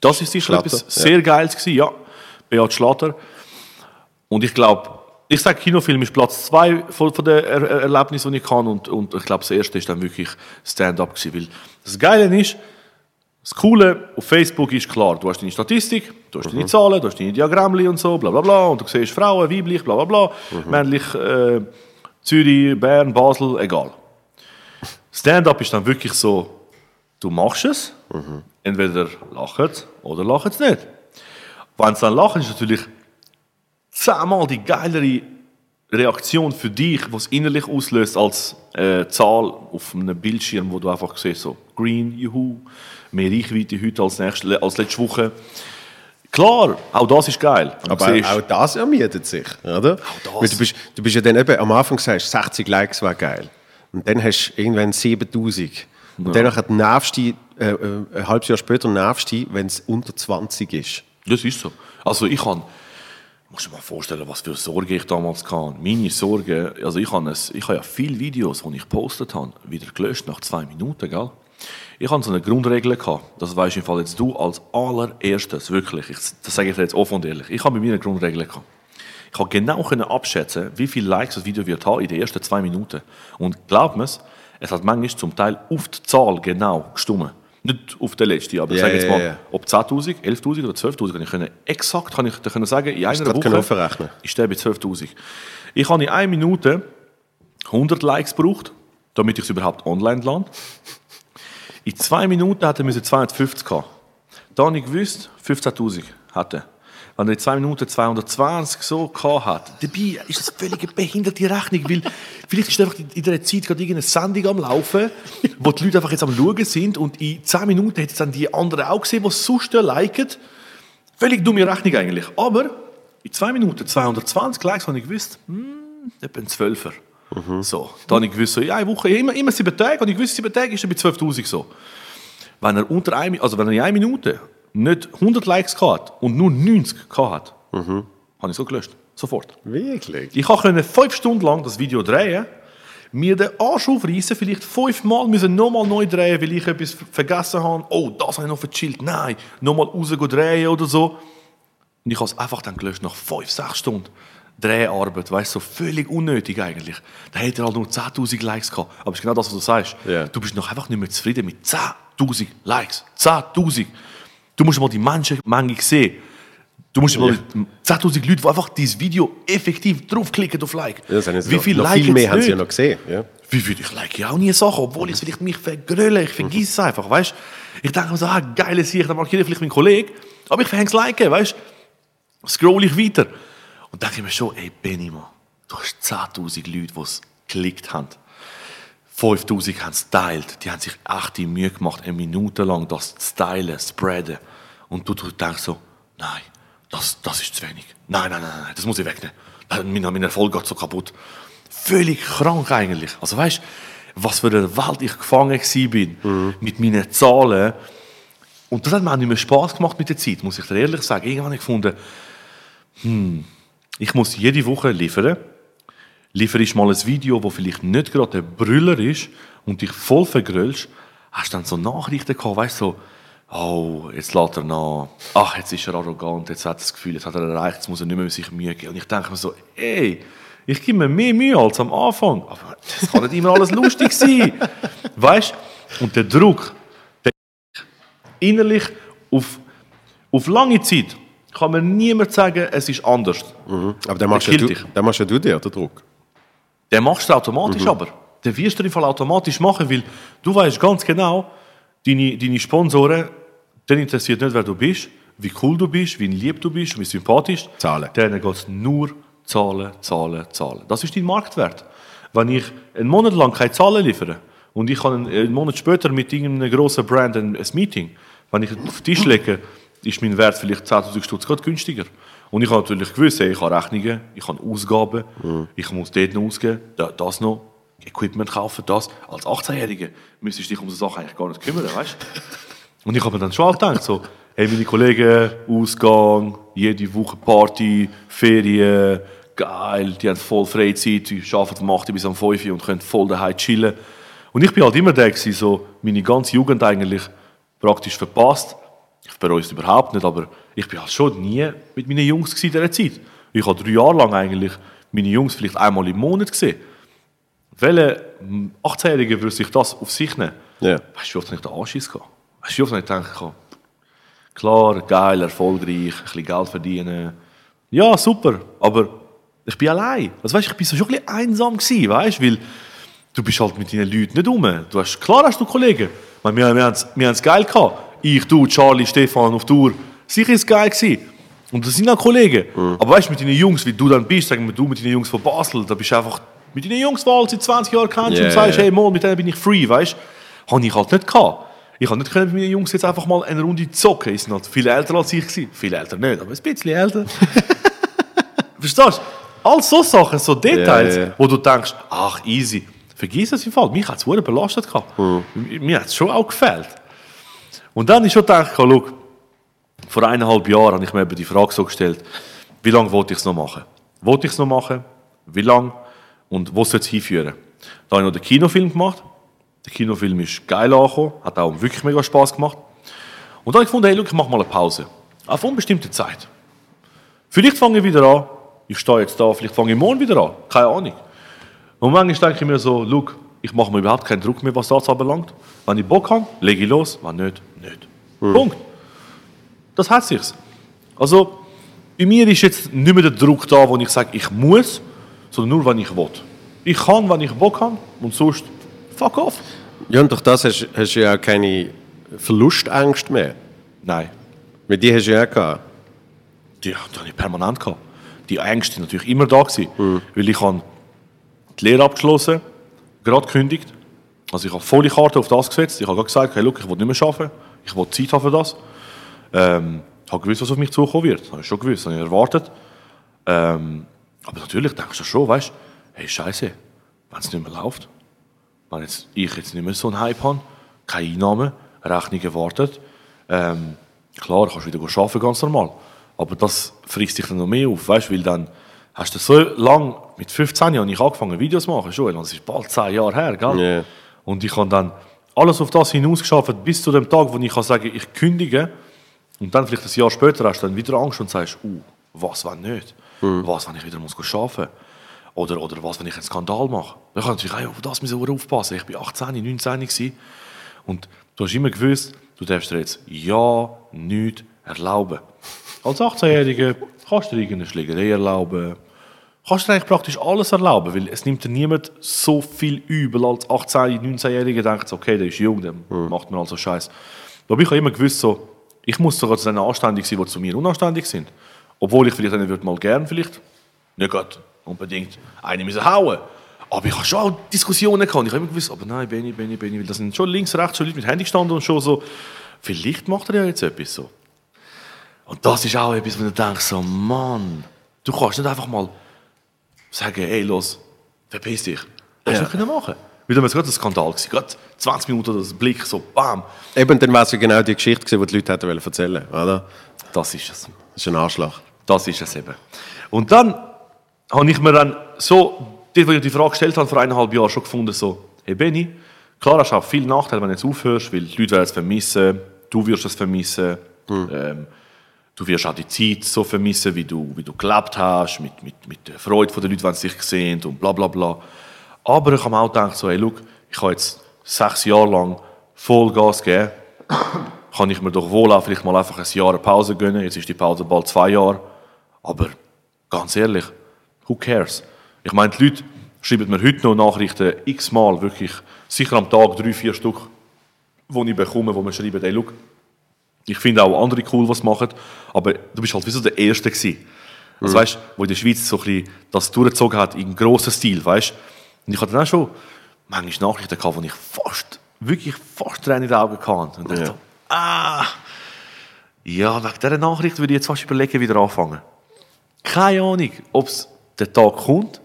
das ist sicher etwas ja. sehr Geiles gewesen, ja. Beat Schlatter. Und ich glaube, ich sage, Kinofilm ist Platz zwei von, von den er er Erlebnissen, die ich kann. Und, und ich glaube, das erste ist dann wirklich Stand-up. Weil das Geile ist, das Coole auf Facebook ist klar, du hast deine Statistik, du hast deine Zahlen, du hast deine Diagrammli und so, bla bla bla. Und du siehst Frauen, weiblich, bla bla bla, männlich, äh, Zürich, Bern, Basel, egal. Stand-up ist dann wirklich so, du machst es, entweder lachen oder lachen es nicht. Wenn sie dann lachen, ist natürlich zehnmal die geilere Reaktion für dich, was es innerlich auslöst, als äh, Zahl auf einem Bildschirm, wo du einfach siehst, so green, juhu, mehr Reichweite heute als, nächste, als letzte Woche. Klar, auch das ist geil. Und Aber siehst- auch das ermietet sich, oder? das. Weil du, bist, du bist ja dann eben, am Anfang sagst 60 Likes wäre geil. Und dann hast du irgendwann 7000. Und dann nachher nervst du, äh, äh, ein halbes Jahr später nervst du, wenn es unter 20 ist. Das ist so. Also ich kann, musst du dir mal vorstellen, was für Sorge ich damals hatte. Meine Sorge, also ich habe, es, ich habe ja viele Videos, die ich gepostet habe, wieder gelöscht nach zwei Minuten, gell? Ich hatte so eine Grundregel gehabt. Das weißt im Fall jetzt du als allererstes, wirklich. Ich, das sage ich dir jetzt offen und ehrlich. Ich habe bei mir eine Grundregel gehabt. Ich habe genau abschätzen, wie viele Likes das Video wird haben in den ersten zwei Minuten. Und glaub mir's, es hat manchmal zum Teil auf die Zahl genau gestimmt. Nicht auf der letzte, aber ich sage jetzt mal, ja. ob 10.000, 11.000 oder 12.000, kann ich können, exakt kann ich können sagen, in einer Woche ist der bei 12.000. Ich habe in einer Minute 100 Likes gebraucht, damit ich es überhaupt online lande. In zwei Minuten hätte er 250 haben. Da habe ich gewusst, 15.000 hatte. Wenn er in zwei Minuten 220 so gehabt hat, dabei ist das völlig eine behinderte Rechnung, weil vielleicht ist einfach in dieser Zeit gerade irgendeine Sendung am Laufen, wo die Leute einfach jetzt am Schauen sind und in 10 Minuten hätten dann die anderen auch gesehen, die es sonst liken. Völlig dumme Rechnung eigentlich. Aber in zwei Minuten 220 Likes habe ich gewusst, hm, etwa ein Zwölfer. So, dann habe ich gewusst, so, ja, eine Woche, immer, immer sieben Tage, und ich gewusst, sieben Tage ist er bei 12'000 so. Wenn er, unter ein, also wenn er in einer Minute nicht 100 Likes gehabt und nur 90 gehabt hat, habe ich so gelöscht. Sofort. Wirklich? Ich konnte fünf Stunden lang das Video drehen, mir den Arsch aufreißen, vielleicht fünfmal müssen nochmal neu drehen, weil ich etwas vergessen habe. Oh, das habe ich noch verchillt. Nein, nochmal raus drehen oder so. Und ich habe es einfach dann gelöscht nach fünf, sechs Stunden. Dreharbeit, weißt du, so völlig unnötig eigentlich. Da hätte er halt nur 10.000 Likes gehabt. Aber es ist genau das, was du sagst. Ja. Du bist noch einfach nicht mehr zufrieden mit 10.000 Likes. 10.000. Du musst mal die Menschenmenge sehen. Du musst mal 10.000 Leute, die einfach dieses Video effektiv draufklicken auf Like. Ja, das haben jetzt Wie noch- viel noch Like viel mehr haben sie ja noch gesehen. Ja. Wie viel? Ich like ja auch nie Sachen, obwohl ich es vielleicht mich vergröle. Ich vergesse es einfach, weißt Ich denke mir so, ah, geile Sicht, dann markiere ich vielleicht meinen Kollegen. Aber ich verhänge es liken, weißt Scroll ich weiter. Und denke ich mir schon, ey, Benny, Mann, du hast 10.000 Leute, die es geklickt haben. 5000 haben es geteilt. Die haben sich echt die Mühe gemacht, eine Minute lang das zu teilen, spreaden. Und du, du denkst so, nein, das, das ist zu wenig. Nein, nein, nein, nein, das muss ich wegnehmen. Mein, mein Erfolg geht so kaputt. Völlig krank eigentlich. Also weißt was für eine Welt ich gefangen war bin mit meinen Zahlen. Und das hat mir auch nicht mehr Spaß gemacht mit der Zeit, muss ich dir ehrlich sagen. Irgendwann habe ich gefunden, hm, ich muss jede Woche liefern liefere ich mal ein Video, wo vielleicht nicht gerade ein Brüller ist und dich voll vergrölst, hast dann so Nachrichten gehabt, weißt du, so, oh, jetzt lädt er nach, ach, jetzt ist er arrogant, jetzt hat er das Gefühl, jetzt hat er erreicht, jetzt muss er nicht mehr sich Mühe geben. Und ich denke mir so, ey, ich gebe mir mehr Mühe als am Anfang, aber es kann nicht immer alles lustig sein. Weißt du? Und der Druck, der innerlich auf, auf lange Zeit kann mir niemand sagen, es ist anders. Aber dann machst, Der ja du, dann machst ja du dir den Druck. Den machst du automatisch aber. Den wirst du im Fall automatisch machen, weil du weißt ganz genau, deine, deine Sponsoren, denen interessiert nicht, wer du bist, wie cool du bist, wie lieb du bist, wie sympathisch. Zahlen. Denen geht es nur Zahlen, Zahlen, Zahlen. Das ist dein Marktwert. Wenn ich einen Monat lang keine Zahlen liefere und ich habe einen, einen Monat später mit irgendeiner grossen Brand ein, ein Meeting, wenn ich auf den Tisch lege, ist mein Wert vielleicht 10'000 Stutz gerade günstiger. Und ich habe natürlich gewusst, hey, ich habe Rechnungen, ich habe Ausgaben, ich muss dort noch ausgeben, da- das noch, Equipment kaufen, das. Als 18-Jähriger müsstest du dich um so Sachen eigentlich gar nicht kümmern, weißt du? Und ich habe mir dann schon auch gedacht, so, hey, meine Kollegen, Ausgang, jede Woche Party, Ferien, geil, die haben voll Freizeit, die arbeiten vom 8 Uhr bis am 5 Uhr und können voll daheim chillen. Und ich bin halt immer der gewesen, so, meine ganze Jugend eigentlich praktisch verpasst. Ich bereue es überhaupt nicht, aber ich bin halt schon nie mit meinen Jungs in dieser Zeit. Ich habe drei Jahre lang eigentlich meine Jungs vielleicht einmal im Monat gesehen. Welcher 18-Jährige würde sich das auf sich nehmen? Ja. Weißt du, wie oft habe ich den Anschiss gehabt? Weißt du, wie oft habe ich gedacht, kann- klar, geil, erfolgreich, ein bisschen Geld verdienen. Ja, super, aber ich bin allein. Also, weißt, ich bin so schon ein bisschen einsam gewesen, weißt, weil du bist halt mit deinen Leuten nicht rum. Du hast, klar hast du Kollegen. Ich meine, Wir, wir haben es wir haben's geil gehabt. Ich, du, Charlie, Stefan auf Tour. Sicher ist geil gewesen. Und das sind auch Kollegen. Aber weißt du, mit deinen Jungs, wie du dann bist, sagen wir, du mit deinen Jungs von Basel, da bist du einfach mit deinen Jungs, die du seit 20 Jahren kennst Ja, und sagst, hey, mal, mit denen bin ich free, weißt du? Habe ich halt nicht gehabt. Ich habe nicht können mit meinen Jungs jetzt einfach mal eine Runde zocken. Sind halt viel älter als ich gewesen. Viel älter nicht, aber ein bisschen älter. Verstehst du? All so Sachen, so Details, Ja, ja. wo du denkst, ach, easy. Vergiss es im Fall. Mich hat es belastet. gehabt. Mir hat es schon auch gefällt. Und dann ist schon gedacht, schau, vor eineinhalb Jahren habe ich mir die Frage so gestellt, wie lange wollte ich es noch machen? Wollte ich es noch machen? Wie lange? Und wo soll es hinführen? Da habe ich noch den Kinofilm gemacht. Der Kinofilm ist geil angekommen, hat auch wirklich mega Spaß gemacht. Und dann habe ich gefunden, hey, schau, ich mache mal eine Pause. Auf unbestimmte Zeit. Vielleicht fange ich wieder an. Ich stehe jetzt da, vielleicht fange ich morgen wieder an. Keine Ahnung. Und manchmal denke ich mir so, schau, ich mache mir überhaupt keinen Druck mehr, was das anbelangt. Wenn ich Bock habe, lege ich los. Wenn nicht, nicht. Punkt. Das hat sich's. Also, bei mir ist jetzt nicht mehr der Druck da, wo ich sage, ich muss, sondern nur, wenn ich will. Ich kann, wenn ich Bock habe und sonst fuck off. Ja, und durch das hast, hast du ja auch keine Verlustängste mehr. Nein, Mit die hast du ja auch gehabt. die, die habe ich permanent gehabt. Die Ängste waren natürlich immer da. Gewesen, Weil ich habe die Lehre abgeschlossen, gerade gekündigt. Also ich habe volle Karte auf das gesetzt. Ich habe gerade gesagt, hey, look, ich will nicht mehr arbeiten. Ich will Zeit haben für das. Ähm, ich habe gewusst, was auf mich zukommen wird. Das habe ich schon gewusst, das habe ich erwartet. Ähm, aber natürlich denkst du schon, weißt du, hey, Scheiße, wenn es nicht mehr läuft, wenn jetzt, ich jetzt nicht mehr so einen Hype habe, keine Einnahmen, Rechnungen wartet, ähm, klar, kannst du wieder arbeiten, ganz normal. Aber das frisst dich dann noch mehr auf, weißt du, weil dann hast du so lang, mit 15 Jahren, ich angefangen Videos zu machen, und das ist bald 10 Jahre her, gell? Ja. Und ich habe dann alles auf das hinausgeschafft, bis zu dem Tag, wo ich kann sagen ich kündige. Und dann vielleicht ein Jahr später hast du dann wieder Angst und sagst, uh, was, wenn nicht? Was, wenn ich wieder muss arbeiten oder, oder was, wenn ich einen Skandal mache? Ich kann natürlich auch auf das müssen aufpassen. Ich war 18, 19 gewesen. und du hast immer gewusst, du darfst dir jetzt ja nichts erlauben. Als 18-Jähriger kannst du dir irgendeine Schlägerei erlauben, kannst du eigentlich praktisch alles erlauben, weil es nimmt dir niemand so viel übel als 18-, 19-Jähriger denkt, okay, der ist jung, der macht mir also Scheiß. Aber ich habe immer gewusst, so, ich muss sogar zu denen anständig sein, die zu mir unanständig sind. Obwohl ich vielleicht einen würde mal gern vielleicht, nicht gerade unbedingt eine müssen hauen. Aber ich habe schon auch Diskussionen gehabt. und Ich habe immer gewusst, aber nein, Benny, Benny, Benny, weil das sind schon links, rechts schon Leute mit Handy gestanden und schon so, vielleicht macht er ja jetzt etwas so. Und das ist auch etwas, wo du denkst, so, Mann, du kannst nicht einfach mal sagen, ey, los, verpiss dich. Das Ja. ja. nicht machen. Weil dann wäre es gerade ein Skandal gewesen. Gerade 20 Minuten das Blick, so bam. Eben, dann wäre es ja genau die Geschichte gewesen, die die Leute hätten wollen erzählen oder? Das ist es. Das ist ein Anschlag. Das ist es eben. Und dann habe ich mir dann so, dort, wo ich die Frage gestellt habe, vor eineinhalb Jahren schon gefunden, so, hey Benny, klar hast du auch viele Nachteile, wenn du jetzt aufhörst, weil die Leute werden es vermissen, du wirst es vermissen, ähm, du wirst auch die Zeit so vermissen, wie du, wie du gelebt hast, mit, mit, mit der Freude der Leute, wenn sie dich sehen und bla bla bla. Aber ich habe auch gedacht, so, hey, look, ich habe jetzt sechs Jahre lang Vollgas gegeben, kann ich mir doch wohl auch vielleicht mal einfach ein Jahr Pause gönnen. Jetzt ist die Pause bald zwei Jahre. Aber ganz ehrlich, who cares? Ich meine, die Leute schreiben mir heute noch Nachrichten x-mal, wirklich sicher am Tag drei, vier Stück, wo ich bekomme, wo mir schreiben, hey, look, ich finde auch andere cool, was machen, aber du bist halt wie so der Erste gewesen. Also weißt, wo in der Schweiz so ein bisschen das durchgezogen hat, in grossen Stil, weißt. Und ich hatte dann auch schon manchmal Nachrichten gehabt, wo ich fast, wirklich fast Tränen in den Augen hatte. Und dachte Ja. so, ah, ja, wegen dieser Nachricht würde ich jetzt fast überlegen, wieder anfangen. Keine Ahnung, ob es der Tag kommt.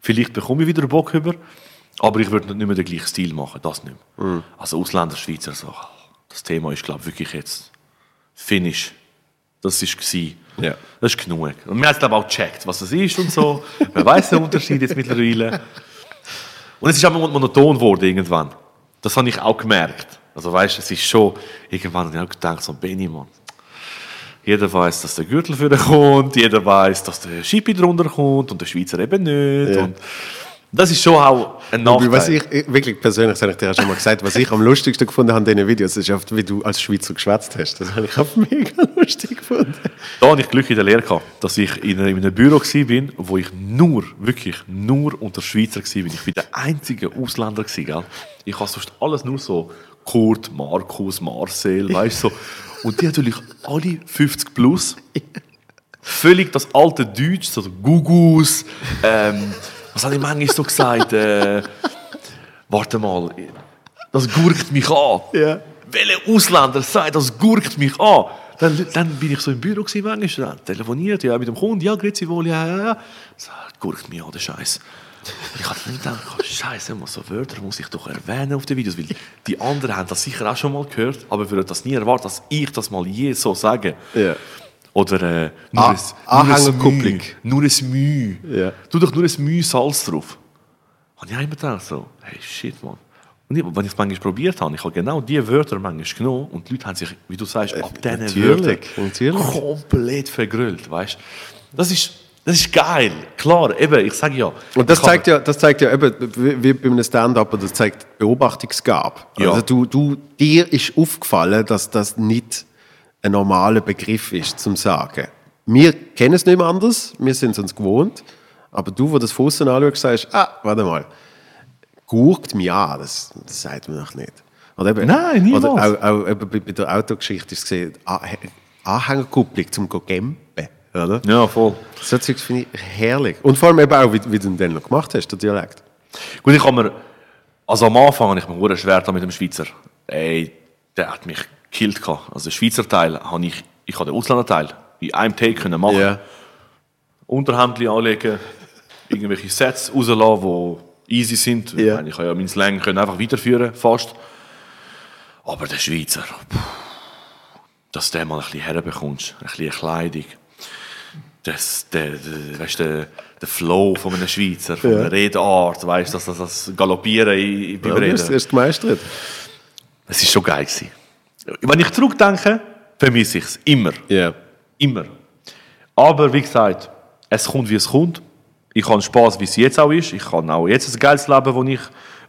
Vielleicht bekomme ich wieder Bock über. Aber ich würde nicht mehr den gleichen Stil machen, das nicht mehr. Also Ausländer, Schweizer, so, das Thema ist, glaube ich, wirklich jetzt Finish. Das war. Ja. Das ist genug. Und wir haben es, glaube ich, auch gecheckt, was das ist und so. Man weiß den Unterschied jetzt mittlerweile. Und es ist auch monoton geworden irgendwann. Das habe ich auch gemerkt. Also weißt, es ist schon, irgendwann habe ich auch gedacht, so Benny, Mann. Jeder weiß, dass der Gürtel für den kommt, jeder weiß, dass der Schippi drunter kommt und der Schweizer eben nicht. Ja. Und das ist schon auch ein Nachteil. was ich ich- wirklich persönlich, das habe ich dir ja schon mal gesagt, was ich am lustigsten gefunden habe in diesen Videos, ist oft, wie du als Schweizer geschwätzt hast. Das habe ich auch mega lustig gefunden. Da hatte ich Glück in der Lehre, gehabt, dass ich in einem, in einem Büro war, wo ich nur, wirklich nur unter Schweizer war. Ich bin der einzige Ausländer. Gell? Ich habe sonst alles nur so Kurt, Markus, Marcel, weißt du. So. Und die natürlich alle 50 plus. Völlig das alte Deutsch, so Gugus. Ähm, was habe ich manchmal so gesagt? Äh, warte mal, das gurkt mich an. Ja. Welcher Ausländer sagt, das gurkt mich an? Dann, dann bin ich so im Büro gewesen, manchmal, dann telefoniert, ja, mit dem Kunden, ja, grüezi wohl, ja, ja, ja. Sagt, gurkt mich an, der Scheiß. Ich hatte nicht gedacht, oh, Scheiße, so Wörter muss ich doch erwähnen auf den Videos, weil die anderen haben das sicher auch schon mal gehört, aber würden das nie erwarten, dass ich das mal je so sage. Ja. Oder äh, nur, Ah- ein, nur ein Anhängerkupplung. Nur ein Müh. Ja. Tu doch nur ein Müh Salz drauf. Und ich habe immer gedacht so, hey, shit, Mann. Und ich, wenn ich es manchmal probiert habe, ich habe genau diese Wörter manchmal genommen und die Leute haben sich, wie du sagst, ab diesen natürlich, Wörtern komplett vergrüllt, weißt Das ist, das ist geil. Klar, eben, ich sage ja. Und das zeigt ja, das zeigt ja eben, wie wie bei einem Stand-up, das zeigt Beobachtungsgabe. Ja. Also du, du, dir ist aufgefallen, dass das nicht ein normaler Begriff ist, zum Sagen. Wir kennen es nicht mehr anders, wir sind es uns gewohnt, aber du, wo das außen anschaust, sagst, ah, warte mal, gurkt mich an, das, das sagt man noch nicht. Oder eben, Nein, niemals. Oder auch, auch eben bei, der Autogeschichte ist gesehen, Ah- Anhängerkupplung zum Gempen, oder? Ja, voll. So Zeugs finde ich herrlich. Und vor allem eben auch, wie, wie du dann noch gemacht hast, der Dialekt. Gut, ich habe mir, also am Anfang habe ich mir schwer mit dem Schweizer. Ey, der hat mich gekillt gehabt. Also den Schweizer Teil habe ich, ich habe den Ausländerteil in einem Take können machen. Ja. Unterhemdli anlegen, irgendwelche Sets rauslassen, die easy sind. Ja. Ich kann ja meinen Slang können einfach weiterführen, fast. Aber der Schweizer, puh, dass du den mal ein bisschen herbekommst, ein bisschen Kleidung. das, der, der, weißt, der, der Flow von einem Schweizer, von einer Redart, weißt, das, das, das Galoppieren beim Ja, Reden. du hast es gemeistert. Es ist schon geil gewesen. Wenn ich zurückdenke, vermisse ich es immer. Ja. Immer. Aber wie gesagt, es kommt, wie es kommt. Ich habe Spaß, wie es jetzt auch ist. Ich habe auch jetzt ein geiles Leben, das ich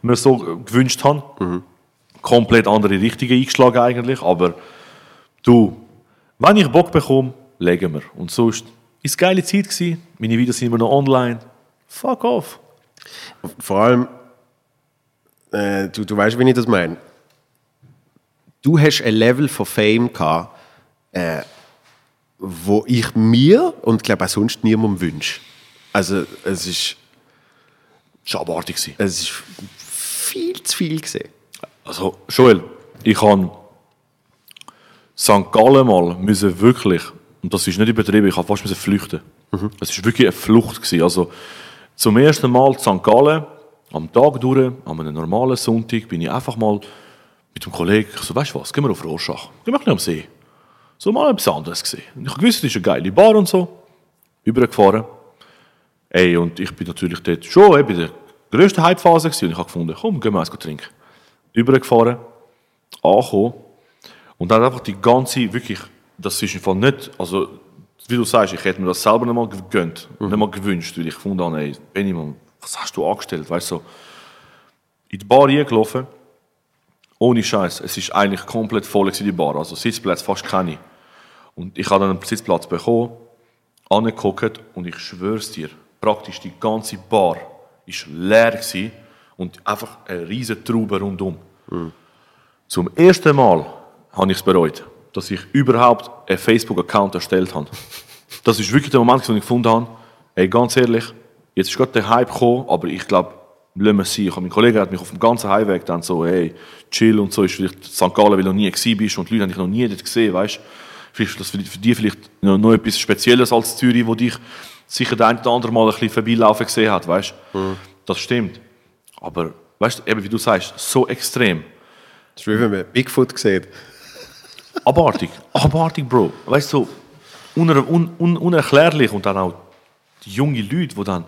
mir so gewünscht habe. Komplett andere Richtungen eingeschlagen eigentlich. Aber du, wenn ich Bock bekomme, legen wir. Und sonst ist es eine geile Zeit gewesen. Meine Videos sind immer noch online. Fuck off. Vor allem, äh, du, du weißt, wie ich das meine. Du hast ein Level von Fame gehabt, äh, wo ich mir und glaube auch sonst niemandem wünsche. Also es ist, Das war abartig. gewesen. es ist viel zu viel gesehen. Also, Joel, ich habe St. Gallen mal müssen wirklich, und das ist nicht übertrieben, ich habe fast müssen flüchten. Es war wirklich eine Flucht. Gewesen. Also, zum ersten Mal in St. Gallen, am Tag durch, an einem normalen Sonntag, bin ich einfach mal mit einem Kollegen, ich so, weißt du was, gehen wir auf Rorschach, gehen wir ein bisschen am See. So mal etwas anderes gesehen. Und ich wusste, das ist eine geile Bar und so. Übergefahren. Ey, und ich bin natürlich dort schon eben in der grössten Hype-Phase gewesen. und ich habe gefunden, komm, gehen wir eins trinken. Übergefahren, angekommen und dann einfach die ganze, wirklich, das ist einfach nicht, also wie du sagst, ich hätte mir das selber nicht mal gegönnt, nicht mal gewünscht, weil ich gefunden habe, ey, Benjamin, was hast du angestellt, weißt du, so. in die Bar gelaufen, ohne Scheiß, es ist eigentlich komplett voll die Bar, also Sitzplätze fast keine. Und ich habe dann einen Sitzplatz bekommen, angeguckt und ich schwör's dir, praktisch die ganze Bar ist leer gewesen und einfach eine riesige Traube rundum. Zum ersten Mal habe ich es bereut, dass ich überhaupt einen Facebook-Account erstellt habe. Das ist wirklich der Moment, wo ich gefunden habe, ey, ganz ehrlich, jetzt ist gerade der Hype gekommen, aber ich glaube, lassen wir sein. Mein Kollege hat mich auf dem ganzen Heimweg dann so, hey, chill und so, ist vielleicht St. Gallen, weil du noch nie gewesen bist und die Leute haben dich noch nie dort gesehen, weißt. Vielleicht ist das für, dich vielleicht noch, noch etwas Spezielles als Zürich, wo dich sicher der ein oder andere Mal ein bisschen vorbeilaufen gesehen hat, weißt du. Das stimmt. Aber, weißt eben wie du sagst, so extrem. Das ist wie wenn man Bigfoot sieht. Abartig, abartig, Bro. Weißt du, so uner, un, un, unerklärlich und dann auch die jungen Leute, die dann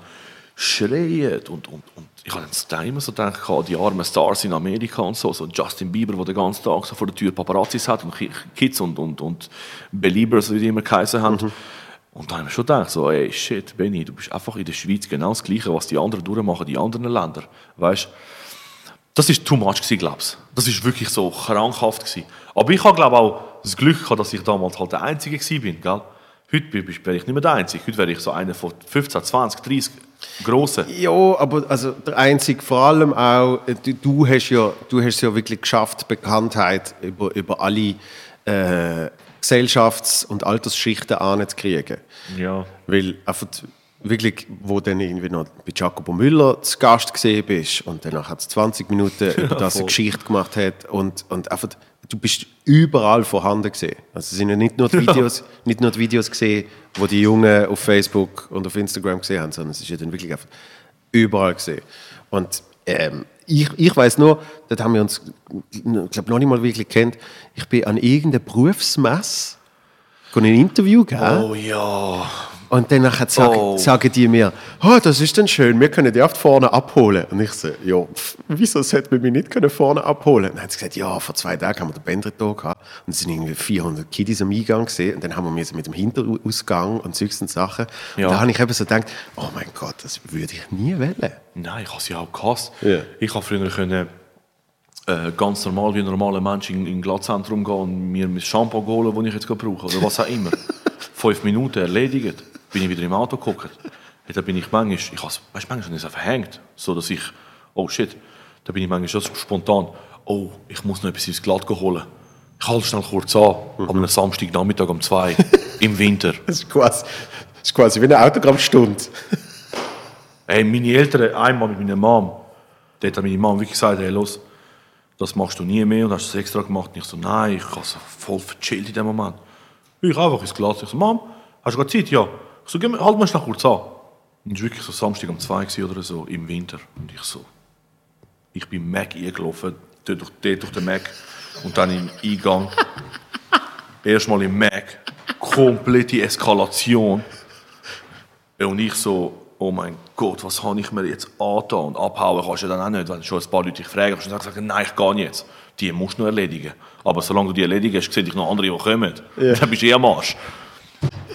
schreien und, und, und ich habe dann immer so gedacht, ah, die armen Stars in Amerika und so, so Justin Bieber, der den ganzen Tag so vor der Tür Paparazzis hat und Ki- Kids und, und, und Beliebers, wie die immer geheißen haben. Und dann habe ich schon gedacht, so, ey, shit, Benny, du bist einfach in der Schweiz genau das Gleiche, was die anderen durchmachen, die anderen Länder, weißt das ist too much gewesen, glaub's. Das ist wirklich so krankhaft gewesen. Aber ich habe glaube auch das Glück gehabt, dass ich damals halt der Einzige gell? Heute wäre ich nicht mehr der Einzige. Heute wäre ich so einer von 15, 20, 30 Grossen. Ja, aber also der einzige, vor allem auch, äh, du, du hast ja, du hast ja wirklich geschafft, Bekanntheit über, über alle äh, Gesellschafts- und Altersschichten anzukriegen. Ja. Weil einfach wirklich, wo dann irgendwie noch bei Jacopo Müller zu Gast gesehen bist und danach hat es 20 Minuten über das eine. Geschichte gemacht hat und, und einfach, du bist überall vorhanden gesehen. Also es sind ja nicht nur die Videos, nicht nur die Videos gesehen, wo die Jungen auf Facebook und auf Instagram gesehen haben, sondern es ist ja dann wirklich einfach überall gesehen. Und ähm, ich, ich weiß nur, dort haben wir uns, glaube noch nicht mal wirklich kennt. Ich bin an irgendeiner Berufsmesse ein Interview geben. Oh ja. Und dann nachher sagen, Oh. sagen die mir, oh, das ist dann schön, wir können die oft vorne abholen. Und ich so, ja, wieso sollte man mich nicht können vorne abholen? Und dann hat sie gesagt, ja, vor zwei Tagen haben wir den da gehabt und es sind irgendwie 400 Kiddies am Eingang gesehen und dann haben wir müssen mit dem Hinterausgang und solchen Sachen. Ja. Und da habe ich eben so gedacht, oh mein Gott, das würde ich nie wählen. Nein, ich habe sie auch gehasst. Ja. Ich habe früher können, äh, ganz normal wie ein normaler Mensch in in ein Glattzentrum gehen und mir mein Shampoo holen, das ich jetzt brauche. Oder was auch immer. Fünf Minuten erledigt. Bin ich wieder im Auto geguckt. Da bin ich manchmal, ich has, weißt, manchmal ist es verhängt, so dass ich, oh shit, da bin ich manchmal schon so spontan, oh, ich muss noch etwas ins Glatt holen. Ich halte schnell kurz an, am einem Samstagnachmittag um zwei, im Winter. Das ist quasi, das ist quasi wie eine Autogrammstunde. Hey, meine Eltern, einmal mit meiner Mom, dort hat meine Mom wirklich gesagt, hey, los, das machst du nie mehr und hast es extra gemacht. Und ich so, nein, ich habe so voll verchillt in dem Moment. Ich einfach ins Glas. Ich so, Mom, hast du gerade Zeit? Ja. So, halt mal schnell kurz an. Und es war wirklich so Samstag um zwei oder so, im Winter. Und ich so, ich bin Mac eingelaufen, dort durch, dort durch den Mac und dann im Eingang. Erstmal im Mac, komplette Eskalation. Und ich so, oh mein Gott, was habe ich mir jetzt angetan? Und abhauen kannst du dann auch nicht, wenn schon ein paar Leute dich fragen. Kannst du dann sagen, nein, ich gehe nicht jetzt. Die musst du noch erledigen. Aber solange du die erledigst, sehe ich noch andere, die kommen. Dann bist du eh am Arsch.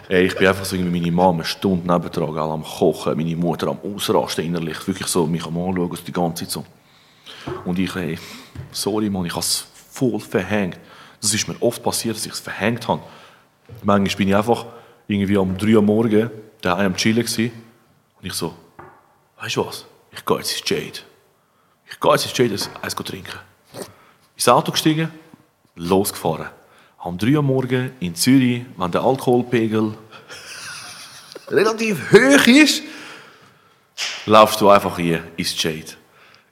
Ey, ich bin einfach so irgendwie meine Mama eine Stunde nebendran, am Kochen, meine Mutter am Ausrasten innerlich, wirklich so mich am Anschauen, die ganze Zeit so. Und ich, ey, sorry Mann, ich habe es voll verhängt. Das ist mir oft passiert, dass ich es verhängt habe. Manchmal bin ich einfach irgendwie um 3 Uhr morgen daheim am Chillen gewesen. und ich so, weißt du was, ich gehe jetzt ins Jade. Ich gehe jetzt ins Jade eins trinken. Ins Auto gestiegen, losgefahren. Am 3 Uhr morgen in Zürich, wenn der Alkoholpegel relativ hoch ist, laufst du einfach hier ins Jade.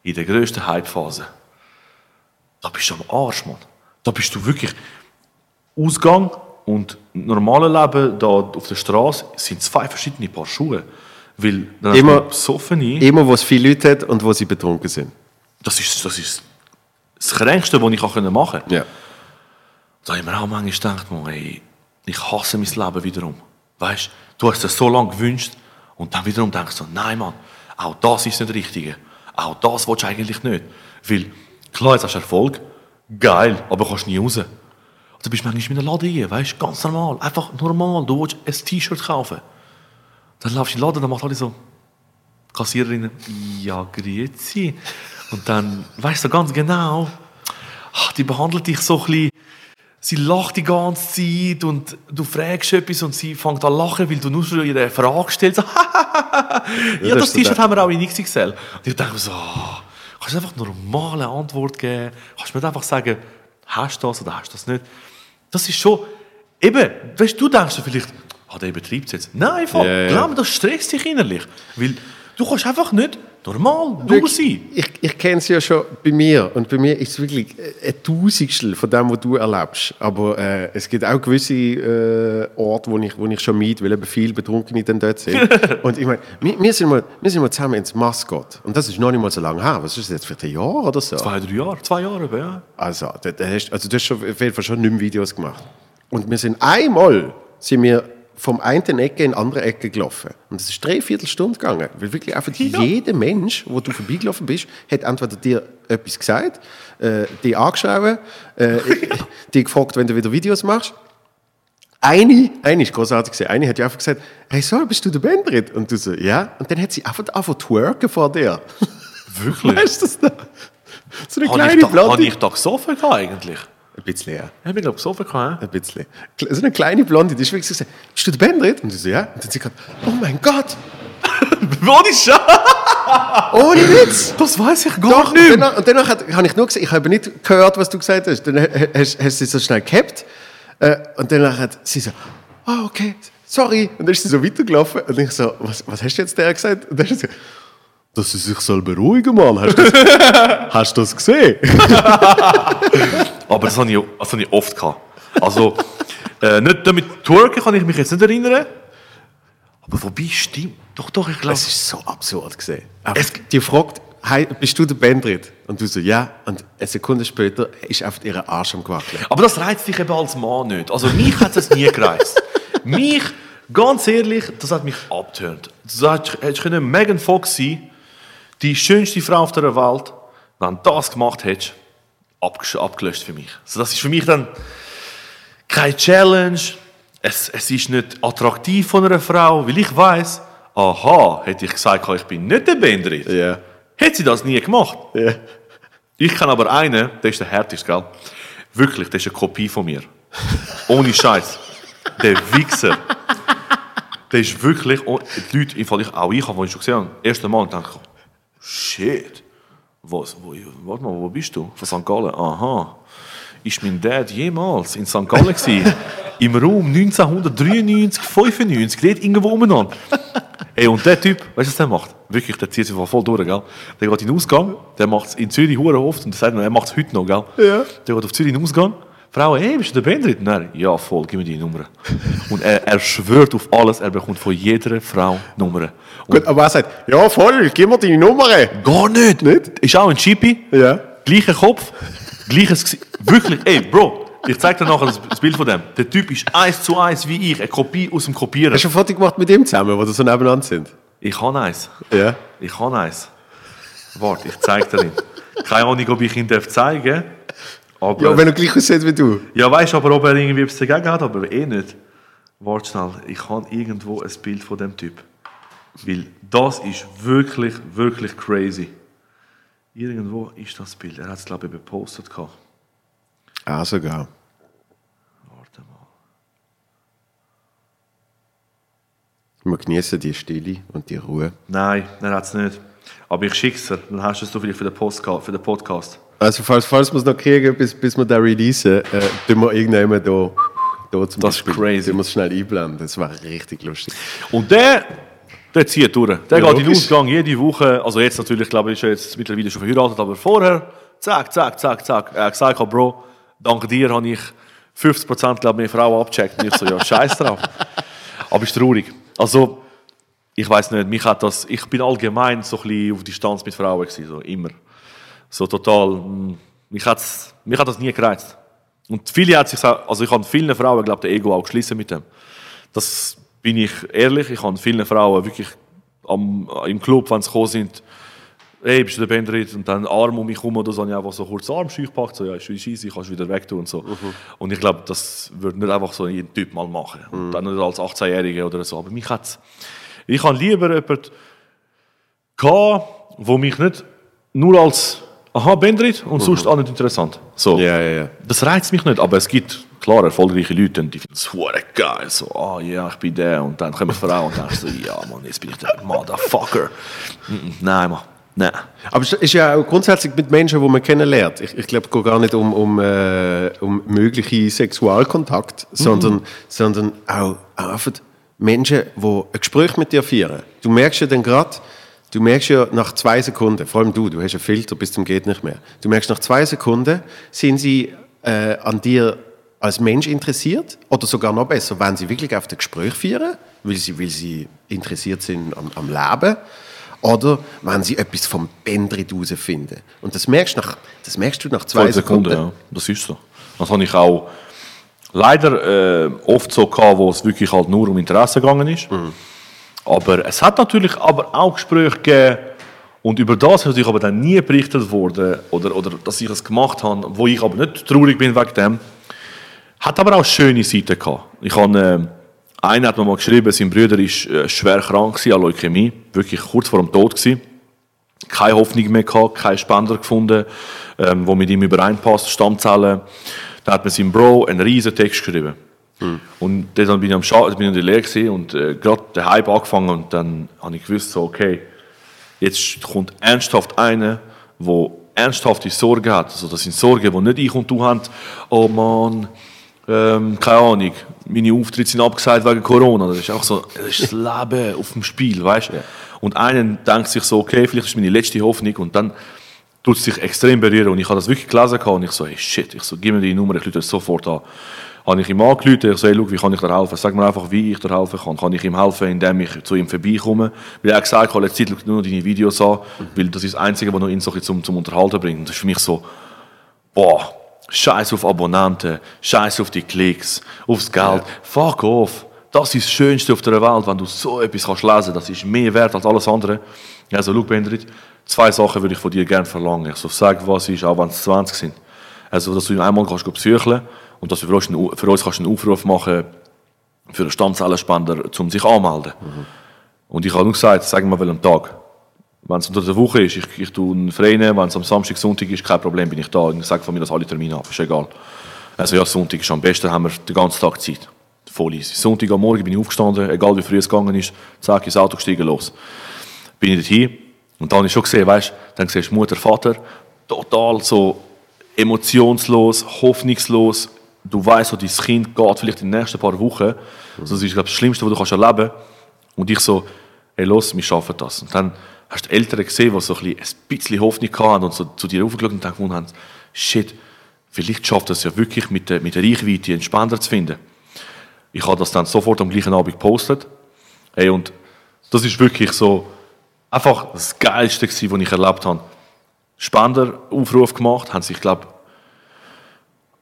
In der grössten Hype-Phase. Da bist du am Arsch, Mann. Da bist du wirklich. Ausgang und normale Leben da auf der Straße sind zwei verschiedene Paar Schuhe. Weil dann Immer- besoffene. Immer, wo es viele Leute hat und wo sie betrunken sind. Das ist, das ist das Kränkste, was ich machen konnte. Ja. Da habe ich mir auch manchmal gedacht, ey, ich hasse mein Leben wiederum. Weißt du, hast es so lange gewünscht und dann wiederum denkst du, nein, Mann, auch das ist nicht das Richtige. Auch das willst du eigentlich nicht. Weil, klar, jetzt hast du Erfolg, geil, aber du kannst nie raus. Und dann bist du manchmal in einem Laden hier, weißt du, ganz normal, einfach normal, du willst ein T-Shirt kaufen. Dann laufst du in den Laden, dann macht alle so, Kassiererin, ja, grüezi. Und dann weißt du ganz genau, ach, die behandelt dich so ein bisschen, sie lacht die ganze Zeit und du fragst etwas und sie fängt an zu lachen, weil du nur schon ihre Frage stellst. So, ja, das T-Shirt haben wir auch in XXL. Und ich denke mir so, kannst du einfach eine normale Antwort geben? Kannst du mir einfach sagen, hast du das oder hast du das nicht? Das ist schon, eben, weißt du, du denkst dir vielleicht, ah, der übertreibt es jetzt. Nein, einfach, Ja, ja. glaub mir, das stresst dich innerlich. Weil du kannst einfach nicht normal du sein. Ich, ich kenne es ja schon bei mir und bei mir ist es wirklich ein Tausendstel von dem, was du erlebst. Aber äh, es gibt auch gewisse äh, Orte, wo ich, wo ich schon miete, weil eben viele Betrunkene dann dort sind. und ich meine, wir, wir, sind mal, wir sind mal zusammen ins Mascot und das ist noch nicht mal so lange her. Was ist das jetzt für ein Jahr oder so? Zwei, drei Jahre, zwei Jahre, ja. Also, da, da hast, also du hast schon, auf jeden Fall schon nicht mehr Videos gemacht. Und wir sind einmal sind wir vom einen Ecke in die andere Ecke gelaufen. Und es ist dreiviertel Stunde gegangen. Weil wirklich einfach jeder Mensch, wo du vorbeigelaufen bist, hat entweder dir etwas gesagt, äh, dich angeschrieben, äh, dich gefragt, wenn du wieder Videos machst. Eine, eine ist großartig gewesen. Eine hat ja einfach gesagt, hey, so, bist du der Bandrit? Und du so, ja. Und dann hat sie einfach angefangen zu twerken vor dir. Wirklich? Weißt du das noch? So eine Habe kleine ich, da, Blonde. hab ich da gesoffen eigentlich? Ein bisschen, ja. Ich habe glaube gesoffen gehabt. Ein bisschen. So eine kleine Blonde, die ist wirklich so gesagt, bist du der Bandrit? Und ich so, ja. Und dann hat sie gesagt, oh mein Gott, Ohne Scheiß! ohne Witz. Das weiß ich gar Doch, nicht und mehr. danach, und danach hat- habe ich nur gesagt, ich habe nicht gehört, was du gesagt hast. Dann ha- hast, hast du sie so schnell gehabt. Äh, und danach hat sie so, oh, okay, sorry. Und dann ist sie so weitergelaufen. Und ich so, was, was hast du jetzt der gesagt? Und dann hat sie gesagt, dass sie sich soll beruhigen, Mann. Hast du das, hast du das gesehen? Aber das habe ich, das habe ich oft gehabt. Also, äh, nicht damit twerken kann ich mich jetzt nicht erinnern. Aber wobei, stimmt. Doch, doch, ich glaube. Es ist so absurd gesehen. Es, die fragt, hey, bist du der Bandrit? Und du so, ja. Und eine Sekunde später ist einfach ihre Arsch am Gewackeln. Aber das reizt dich eben als Mann nicht. Also mich hat es nie gereizt. mich, ganz ehrlich, das hat mich abgetönt. Du hättest Megan Fox sein, die schönste Frau auf der Welt. Wenn du das gemacht hättest, abgelöscht für mich. Also das ist für mich dann keine Challenge. Es, es ist nicht attraktiv von einer Frau, weil ich weiß, aha, hätte ich gesagt, ich bin nicht der Bandrit. Ja. Hätte sie das nie gemacht. Ja. Ich kenne aber einen, der ist der härteste, gell? Wirklich, der ist eine Kopie von mir. Ohne Scheiß. Der Wichser. Der ist wirklich, oh, die Leute, im Fall ich, auch ich, habe ihn schon gesehen, das erste Mal, denke ich, shit. Was, wo, warte mal, wo bist du? Von St. Gallen? Aha. Ist mein Dad jemals in St. Gallen gewesen? Im Raum 1993, 95, dort irgendwo umeinander. Hey, und der Typ, weißt du, was der macht? Wirklich, der zieht sich voll durch, gell? Der geht in den Ausgang, der macht es in Zürich oft und der sagt er macht es heute noch, gell? Ja. Der geht auf Zürich in den Ausgang, Frau, hey, bist du der Bandrit? Nein, ja, voll, gib mir die Nummer. Und er, er schwört auf alles, er bekommt von jeder Frau Nummern. Gut, aber er sagt, ja voll, gib mir deine Nummer. Gar nicht. Nicht? Ist auch ein Chippy. Ja. Gleicher Kopf. Gleiches Gesicht. Wirklich, ey, Bro. Ich zeig dir nachher das, Bild von dem. Der Typ ist eins zu eins wie ich, eine Kopie aus dem Kopieren. Hast du ein Foto gemacht mit ihm zusammen, wo sie so nebeneinander sind? Ich habe eins. Ja. Ich habe eins. Warte, ich zeig dir ihn. Keine Ahnung, ob ich ihn darf zeigen aber Ja, wenn er gleich aussieht wie du. Ja, weißt du, aber ob er irgendwie etwas dagegen hat, aber eh nicht. Warte schnell, ich habe irgendwo ein Bild von dem Typ. Weil das ist wirklich, wirklich crazy. Irgendwo ist das Bild. Er hat es, glaube ich, gepostet. Ah, sogar. Warte mal. Wir genießen die Stille und die Ruhe. Nein, er hat es nicht. Aber ich schicke es dir, dann hast du es vielleicht für den, Postca für den Podcast. Also, falls, falls wir es noch kriegen, bis, bis wir da releasen, äh, tun wir irgendjemand da, da zum Das ist Beispiel, crazy. tun wir es schnell einblenden. Das war richtig lustig. Und der, der zieht durch. Der Ja, geht in den logisch. Ausgang jede Woche. Also jetzt natürlich, glaube ich, ist er jetzt mittlerweile schon verheiratet, aber vorher, zack, zack, zack, zack. Er hat gesagt, oh, Bro, dank dir habe ich 50% glaube mehr Frauen abgecheckt. Und ich so, ja, scheiß drauf. Aber ist traurig. Also, ich weiß nicht, mich hat das, ich bin allgemein so ein bisschen auf Distanz mit Frauen gewesen, so immer. So total, mm, mich, hat's, mich hat das nie gereizt. Und viele hat sich, also ich habe vielen Frauen, glaube ich, Ego auch geschlossen mit dem. Das bin ich ehrlich, ich habe vielen Frauen wirklich am, im Club, wenn sie gekommen sind, hey, bist du der Bandrit? Und dann Arm um mich herum oder so, habe ich einfach so kurz Arm gepackt, so, ja, ist easy, kannst wieder weg tun und so. Und ich glaube, das würde nicht einfach so jeden Typ mal machen. Und dann nicht als 18-Jähriger oder so. Aber mich hat's, ich habe lieber jemanden gehabt, wo mich nicht nur als aha, Bandrit und sonst auch nicht interessant. So. Ja, ja, ja. Das reizt mich nicht, aber es gibt klar erfolgreiche Leute, die finden es hure geil. So, ah ja, ich bin der. Und dann kommen Frauen und dann so, ja, Mann, jetzt bin ich der Motherfucker. Nein, Mann, nein. Aber es ist ja auch grundsätzlich mit Menschen, die man kennenlernt. Ich, ich glaube, es geht gar nicht um, um, äh, um mögliche Sexualkontakt, sondern, sondern auch, auch einfach Menschen, die ein Gespräch mit dir führen. Du merkst ja dann gerade, du merkst ja nach zwei Sekunden, vor allem du, du hast einen Filter bis zum geht nicht mehr. Du merkst nach zwei Sekunden, sind sie äh, an dir als Mensch interessiert oder sogar noch besser, wenn sie wirklich auf das Gespräch führen, weil sie, weil sie interessiert sind am, am Leben oder wenn sie etwas vom Bendrit herausfinden. Und das merkst, nach, das merkst du nach zwei Zwei Sekunden. Sekunden, ja. Das ist so. Das habe ich auch leider äh, oft so gehabt, wo es wirklich halt nur um Interesse gegangen ist. Aber es hat natürlich aber auch Gespräche gegeben, und über das ist natürlich aber dann nie berichtet worden, oder, oder dass ich es gemacht habe, wo ich aber nicht traurig bin wegen dem. Hat aber auch schöne Seiten gehabt. Ich habe, äh, einer hat mir mal geschrieben, sein Bruder ist äh, schwer krank an Leukämie, wirklich kurz vor dem Tod gewesen keine Hoffnung mehr gehabt, keinen Spender gefunden, ähm, mit ihm übereinpasst, Stammzellen. Dann hat mir sein Bro einen riesen Text geschrieben. Und dann bin ich am Scha bin ich in der Lehre und äh, gerade der Hype angefangen und dann habe ich gewusst, so, okay, jetzt kommt ernsthaft einer, wo ernsthafte Sorgen hat. Also das sind Sorgen, die nicht ich und du haben. Oh Mann, ähm, keine Ahnung, meine Auftritte sind abgesagt wegen Corona. Das ist auch so, das ist das Leben auf dem Spiel, weißt du? Und einer denkt sich so, okay, vielleicht ist meine letzte Hoffnung und dann tut es sich extrem berühren. Und ich habe das wirklich gelesen und ich so, hey shit, ich so, gib mir die Nummer, ich das sofort an. Habe ich ihm angerufen, ich schau, wie kann ich dir helfen? Sag mir einfach, wie ich dir helfen kann. Kann ich ihm helfen, indem ich zu ihm vorbeikomme? Weil er hat gesagt, hat, letzte Zeit nur noch deine Videos an, weil das ist das Einzige, was noch ihn so zum, zum Unterhalten bringt. Und das ist für mich so, boah, scheiß auf Abonnenten, scheiß auf die Klicks, aufs Geld, fuck off. Das ist das Schönste auf der Welt, wenn du so etwas kannst lesen das ist mehr wert als alles andere. Also, schau, Bendrit, zwei Sachen würde ich von dir gerne verlangen. Ich so, sag, was ist, auch wenn es 20 sind. Also, dass du ihn einmal kannst psycheln und dass du für uns, einen, für uns kannst einen Aufruf machen für einen Stammzellenspender, um sich anzumelden. Und ich habe nur gesagt, sag mal, welchen Tag. Wenn es unter der Woche ist, ich, ich tue einen frei nehmen, wenn es am Samstag, Sonntag ist, kein Problem, bin ich da. Und ich sage von mir, dass alle Termine ab, ist egal. Also ja, Sonntag ist am besten, haben wir den ganzen Tag Zeit. Voll easy. Sonntag am Morgen bin ich aufgestanden, egal wie früh es gegangen ist, zack, ins Auto gestiegen, los. Bin ich dorthin und dann habe ich schon gesehen, weißt du, dann siehst du Mutter, Vater, total so emotionslos, hoffnungslos. Du weißt, so, dein Kind geht vielleicht in den nächsten paar Wochen. Also, das ist, glaube ich, das Schlimmste, was du kannst erleben kannst. Und ich so, hey, los, wir schaffen das. Und dann hast du die Eltern gesehen, die so ein bisschen, Hoffnung hatten und so zu dir aufgeschaut und gefunden haben, shit, vielleicht schafft es ja wirklich mit der, mit der Reichweite einen Spender zu finden. Ich habe das dann sofort am gleichen Abend gepostet. Hey, und das ist wirklich so einfach das Geilste gewesen, was ich erlebt habe. Spenderaufruf gemacht, haben sich, glaube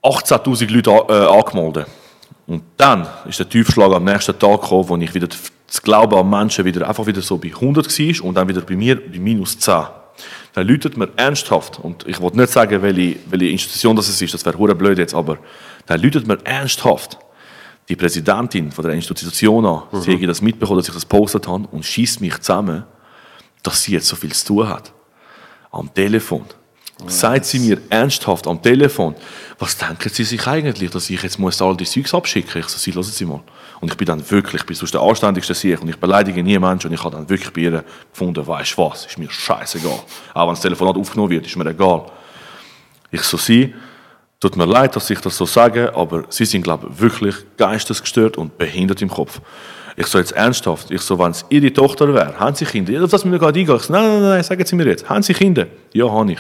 18'000 Leute äh, angemeldet. Und dann ist der Tiefschlag am nächsten Tag gekommen, wo ich wieder das Glauben an Menschen wieder einfach wieder so bei 100 war und dann wieder bei mir bei minus 10. Dann läutet mir ernsthaft, und ich wollte nicht sagen, welche, welche Institution das ist, das wäre hure blöd jetzt, aber dann läutet mir ernsthaft die Präsidentin von der Institution an, sie hat das mitbekommen, dass ich das gepostet habe und schießt mich zusammen, dass sie jetzt so viel zu tun hat. Am Telefon. Sagt sie mir ernsthaft am Telefon, was denken Sie sich eigentlich, dass ich jetzt muss all die Zeugs abschicken? Ich so, Sie, hören Sie mal. Und ich bin dann wirklich, ich bin sonst der anständigste Sieg und ich beleidige nie Menschen und ich habe dann wirklich bei ihr gefunden, weißt du was, ist mir scheißegal. Auch wenn das Telefonat aufgenommen wird, ist mir egal. Ich so, Sie, tut mir leid, dass ich das so sage, aber Sie sind, glaube ich, wirklich geistesgestört und behindert im Kopf. Ich so jetzt ernsthaft, ich so, wenn es Ihre Tochter wäre, haben Sie Kinder? Ja, das mir gerade eingehen. Ich so, nein, nein, nein, sagen Sie mir jetzt, haben Sie Kinder? Ja, habe ich.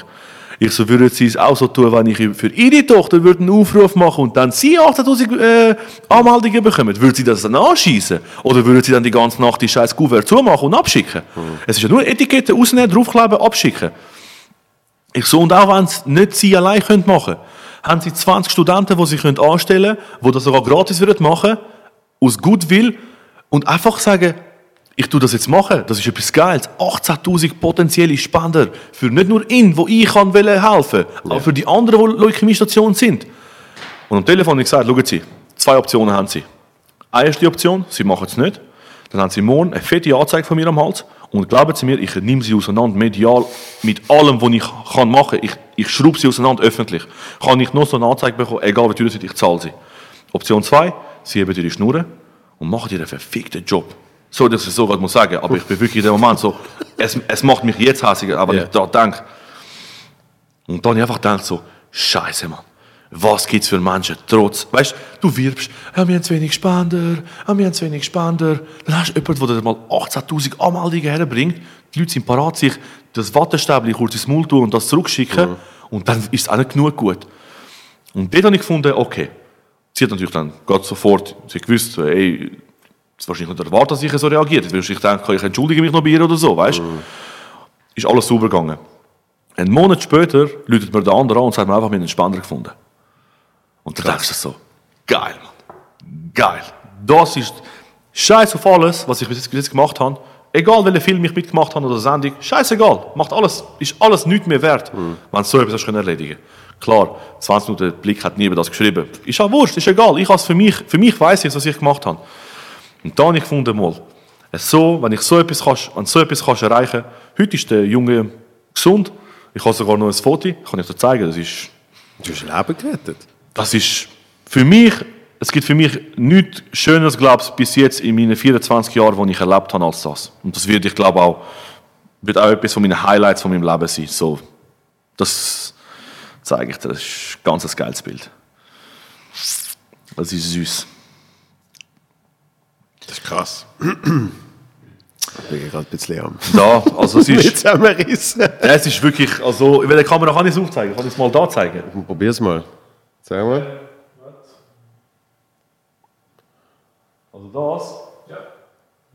Ich so, würden Sie es auch so tun, wenn ich für Ihre Tochter würde einen Aufruf machen und dann Sie 80'000 äh, Anmeldungen bekommen? Würden Sie das dann anschießen? Oder würden Sie dann die ganze Nacht die scheiß Kuvert zumachen und abschicken? Es ist ja nur Etikette rausnehmen, draufkleben, abschicken. Ich so, und auch wenn es nicht Sie allein können machen haben Sie 20 Studenten, die Sie können anstellen können, die das sogar gratis würden machen, aus Goodwill und einfach sagen, ich tue das jetzt machen, das ist etwas Geiles. 18'000 potenzielle Spender für nicht nur ihn, wo ich kann helfen, aber für die anderen, die Leukämiestation sind. Und am Telefon habe ich gesagt, schauen Sie, zwei Optionen haben Sie. Eine erste Option, Sie machen es nicht. Dann haben Sie morgen eine fette Anzeige von mir am Hals. Und glauben Sie mir, ich nehme Sie auseinander, medial, mit allem, was ich kann machen kann. Ich, ich schraube Sie auseinander öffentlich. Kann ich noch so eine Anzeige bekommen, egal wie teuer sie ich zahle sie. Option 2, Sie heben Ihre Schnurren und machen Ihren verfickten Job. So, dass ich so gerade muss sagen, aber ich bin wirklich in dem Moment so, es, es macht mich jetzt hässiger, aber Ja. ich da denke, und dann habe ich einfach gedacht so, Scheiße, Mann. Was gibt es für Menschen trotz, weißt du, wirbst, ja, wir haben zu wenig Spender, ja, wir haben zu wenig Spender. Dann hast du jemanden, der dir mal 18.000 Anmeldungen herbringt. Die Leute sind parat, sich das Wattestäbchen kurz ins Maul tun und das zurückschicken. Und dann ist es auch nicht genug gut. Und dort habe ich gefunden, okay. Sie hat natürlich dann gerade sofort, sie hat gewusst, so, ey, es wahrscheinlich nicht erwartet, dass ich so reagiert. Würde ich denken, ich entschuldige mich noch bei ihr oder so, weißt du. Ist alles sauber gegangen. Einen Monat später läutet mir der andere an und sagt mir einfach, wir haben einen Spender gefunden. Und dann denkst du so, geil, Mann. Geil. Das ist Scheiß auf alles, was ich bis jetzt- gemacht habe. Egal, welchen Film ich mitgemacht habe oder Sendung, scheißegal. Macht alles, ist alles nichts mehr wert, wenn du so etwas hast erledigen Klar, 20 Minuten Blick hat niemand das geschrieben. Ist auch wurscht, ist egal. Ich für mich, für mich weiß ich, was ich gemacht habe. Und da habe ich gefunden, mal, so, wenn ich so etwas, kannst, wenn so etwas kannst erreichen heute ist der Junge gesund. Ich habe sogar noch ein Foto, kann ich dir zeigen. Das ist, Du hast Leben gerettet. das ist für mich, es gibt für mich nichts Schöneres, glaube ich, bis jetzt in meinen 24 Jahren, die ich erlebt habe, als das. Und das wird, ich glaube auch, wird auch etwas von meinen Highlights von meinem Leben sein. So, das zeige ich dir, das ist ein ganz geiles Bild. Das ist süß. Das ist krass. Ich bin gerade ein bisschen am Da, also es ist, Zusammenrissen. es ist wirklich, also, in welcher Kamera kann ich es aufzeigen? Kann ich es mal da zeigen? Probier's mal. Sag mal. Also das,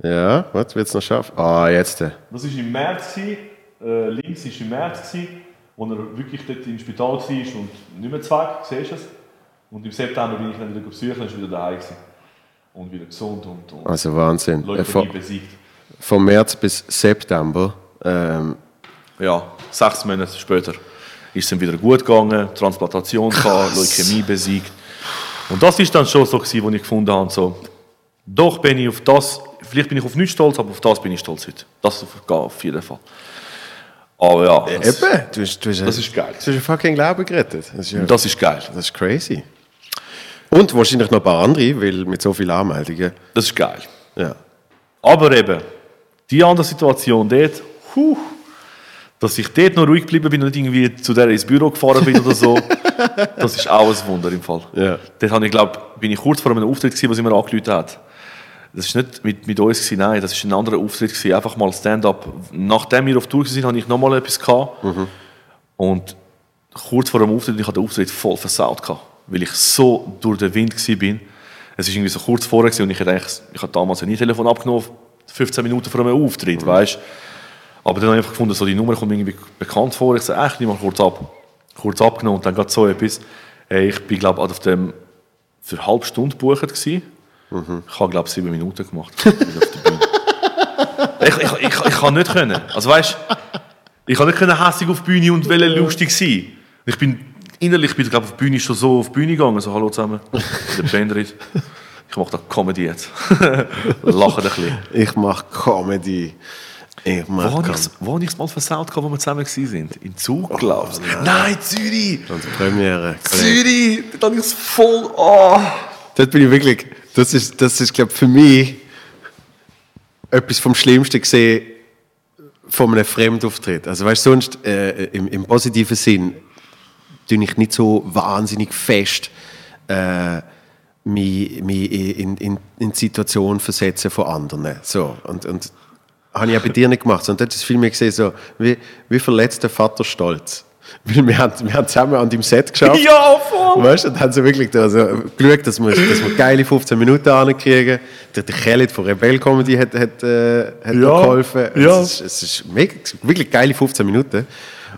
Ja, was wird's noch schaffen? Ah, jetzt. äh. das war im März, äh, links war im März, gewesen, wo er wirklich dort im Spital war und nicht mehr zweig, siehst du es? Und im September bin ich dann wieder besuchen und ist wieder daheim gewesen. Und wieder gesund und, und Also Wahnsinn. Äh, Leute von, besiegt. von März bis September. Ähm, Ja, sechs Monate später ist es ihm wieder gut gegangen, Transplantation gehabt, Leukämie besiegt. Und das ist dann schon so gewesen, wo ich gefunden habe, so, doch bin ich auf das, vielleicht bin ich auf nichts stolz, aber auf das bin ich stolz heute. Das auf, auf jeden Fall. Aber ja, das, eben, du hast, du hast, das ist geil. du hast ein fucking Leben gerettet. Das ist, ja, Das ist geil. das ist crazy. Und wahrscheinlich noch ein paar andere, weil mit so vielen Anmeldungen. Das ist geil. Ja. Aber eben, die andere Situation dort, huh, dass ich dort noch ruhig geblieben bin und nicht irgendwie zu der ins Büro gefahren bin oder so, das ist auch ein Wunder im Fall. Ja. Dort habe ich, glaub, bin ich kurz vor einem Auftritt gewesen, was immer angerufen hat. Das ist nicht mit, mit uns gewesen, nein, das ist ein anderer Auftritt gewesen, einfach mal Stand-up. Nachdem wir auf Tour waren, hatte ich nochmal etwas gehabt. Und kurz vor dem Auftritt, ich hatte den Auftritt voll versaut gehabt, weil ich so durch den Wind war. bin. Es war irgendwie so kurz vorher und ich hatte, eigentlich, ich hatte damals ein Telefon abgenommen, 15 Minuten vor einem Auftritt, weißt Aber dann habe ich einfach gefunden, so die Nummer kommt mir irgendwie bekannt vor. Ich sage, echt, nimm mal kurz ab. Kurz abgenommen und dann geht so etwas. Ich bin, glaube auf dem für eine halbe Stunde gebucht gewesen. Mhm. Ich habe, glaube sieben Minuten gemacht. ich, ich, ich, ich kann nicht können. Also weißt, ich kann nicht können hässig auf die Bühne und wollen lustig sein. Ich bin innerlich, bin, glaube auf die Bühne schon so auf die Bühne gegangen, so hallo zusammen, der Bandrit. Ich mache da Comedy jetzt. Lachen ein bisschen. Ich mache Comedy. Ich Wo mache habe Comedy. ich es wo mal versaut, wo wir zusammen sind? In Zug, glaube ich. nein. Zürich! Unsere Premiere. Zürich! Da habe ich es voll... Oh. Dort bin ich wirklich, das ist, das ist glaube für mich etwas vom Schlimmsten gesehen von einem Fremdauftritt. Also weißt du, sonst äh, im, im positiven Sinn tue ich nicht so wahnsinnig fest äh, mich, mich in, in, in die Situation versetzen von anderen. So, und, und habe ich auch bei dir nicht gemacht, sondern dort ist viel mehr gesehen, so, wie, wie verletzt der Vater stolz. Weil wir haben, wir haben zusammen an deinem Set geschafft. Ja, voll! Weißt du, dann haben sie wirklich da so geschaut, dass wir, dass wir geile 15 Minuten ankriegen. Der, der Khaled von Rebell Comedy hat, hat, äh, hat Ja, geholfen. ja. Es ist, es ist wirklich geile 15 Minuten.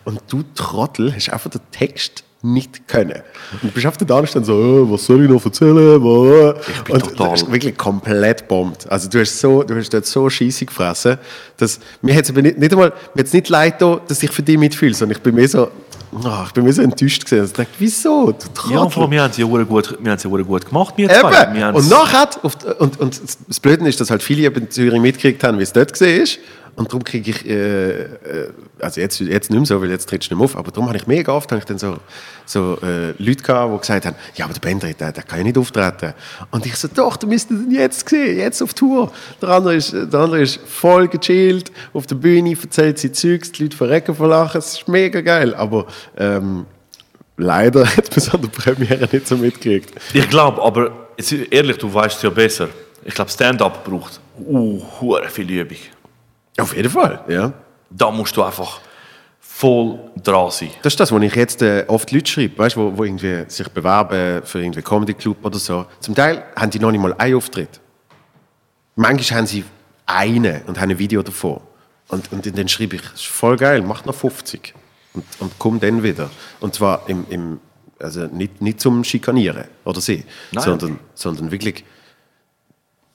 Und du Trottel hast einfach den Text nicht können. Und du bist auf der Dame so, oh, was soll ich noch erzählen? Ich bin und total- Du hast wirklich komplett bombt. Also du hast, so, du hast dort so scheisse gefressen, dass mir hat es aber nicht, nicht einmal, mir hat's nicht leid getan, dass ich für dich mitfühle, sondern ich bin mir so, oh, ich bin mir so enttäuscht gewesen. Also Ich dachte, wieso? Du Trottel. Ja, vor allem, wir haben sie ja gut, wir haben sie ja gut gemacht, wir zwei. Wir Eben. haben's- Und nachher, und, und das Blöde ist, dass halt viele eben in Zürich mitgekriegt haben, wie es dort gesehen ist. Und darum kriege ich, äh, äh, also jetzt, jetzt nicht mehr so, weil jetzt trittst du nicht mehr auf, aber darum habe ich mega oft habe ich dann so, so äh, Leute gehabt, die gesagt haben, ja, aber der Bendrit, der, der kann ja nicht auftreten. Und ich so, doch, du müsstest ihn jetzt sehen, jetzt auf Tour. Der andere ist, der andere ist voll gechillt, auf der Bühne, erzählt sein Zeugs, die Leute verrecken vor Lachen, es ist mega geil, aber ähm, leider hat man es an der Premiere nicht so mitgekriegt. Ich glaube, aber ehrlich, du weißt es ja besser. Ich glaube, Stand-up braucht uh, viel Übung. Auf jeden Fall, ja. Da musst du einfach voll dran sein. Das ist das, was ich jetzt äh, oft Leute schreibe, weißt, wo, wo irgendwie sich bewerben für irgendwie Comedy Club oder so. Zum Teil haben die noch nicht mal einen Auftritt. Manchmal haben sie einen und haben ein Video davon. Und, und dann schreibe ich, ist voll geil, mach noch 50. Und, und komm dann wieder. Und zwar im, im, also nicht, nicht zum Schikanieren oder sie, Nein. sondern, sondern wirklich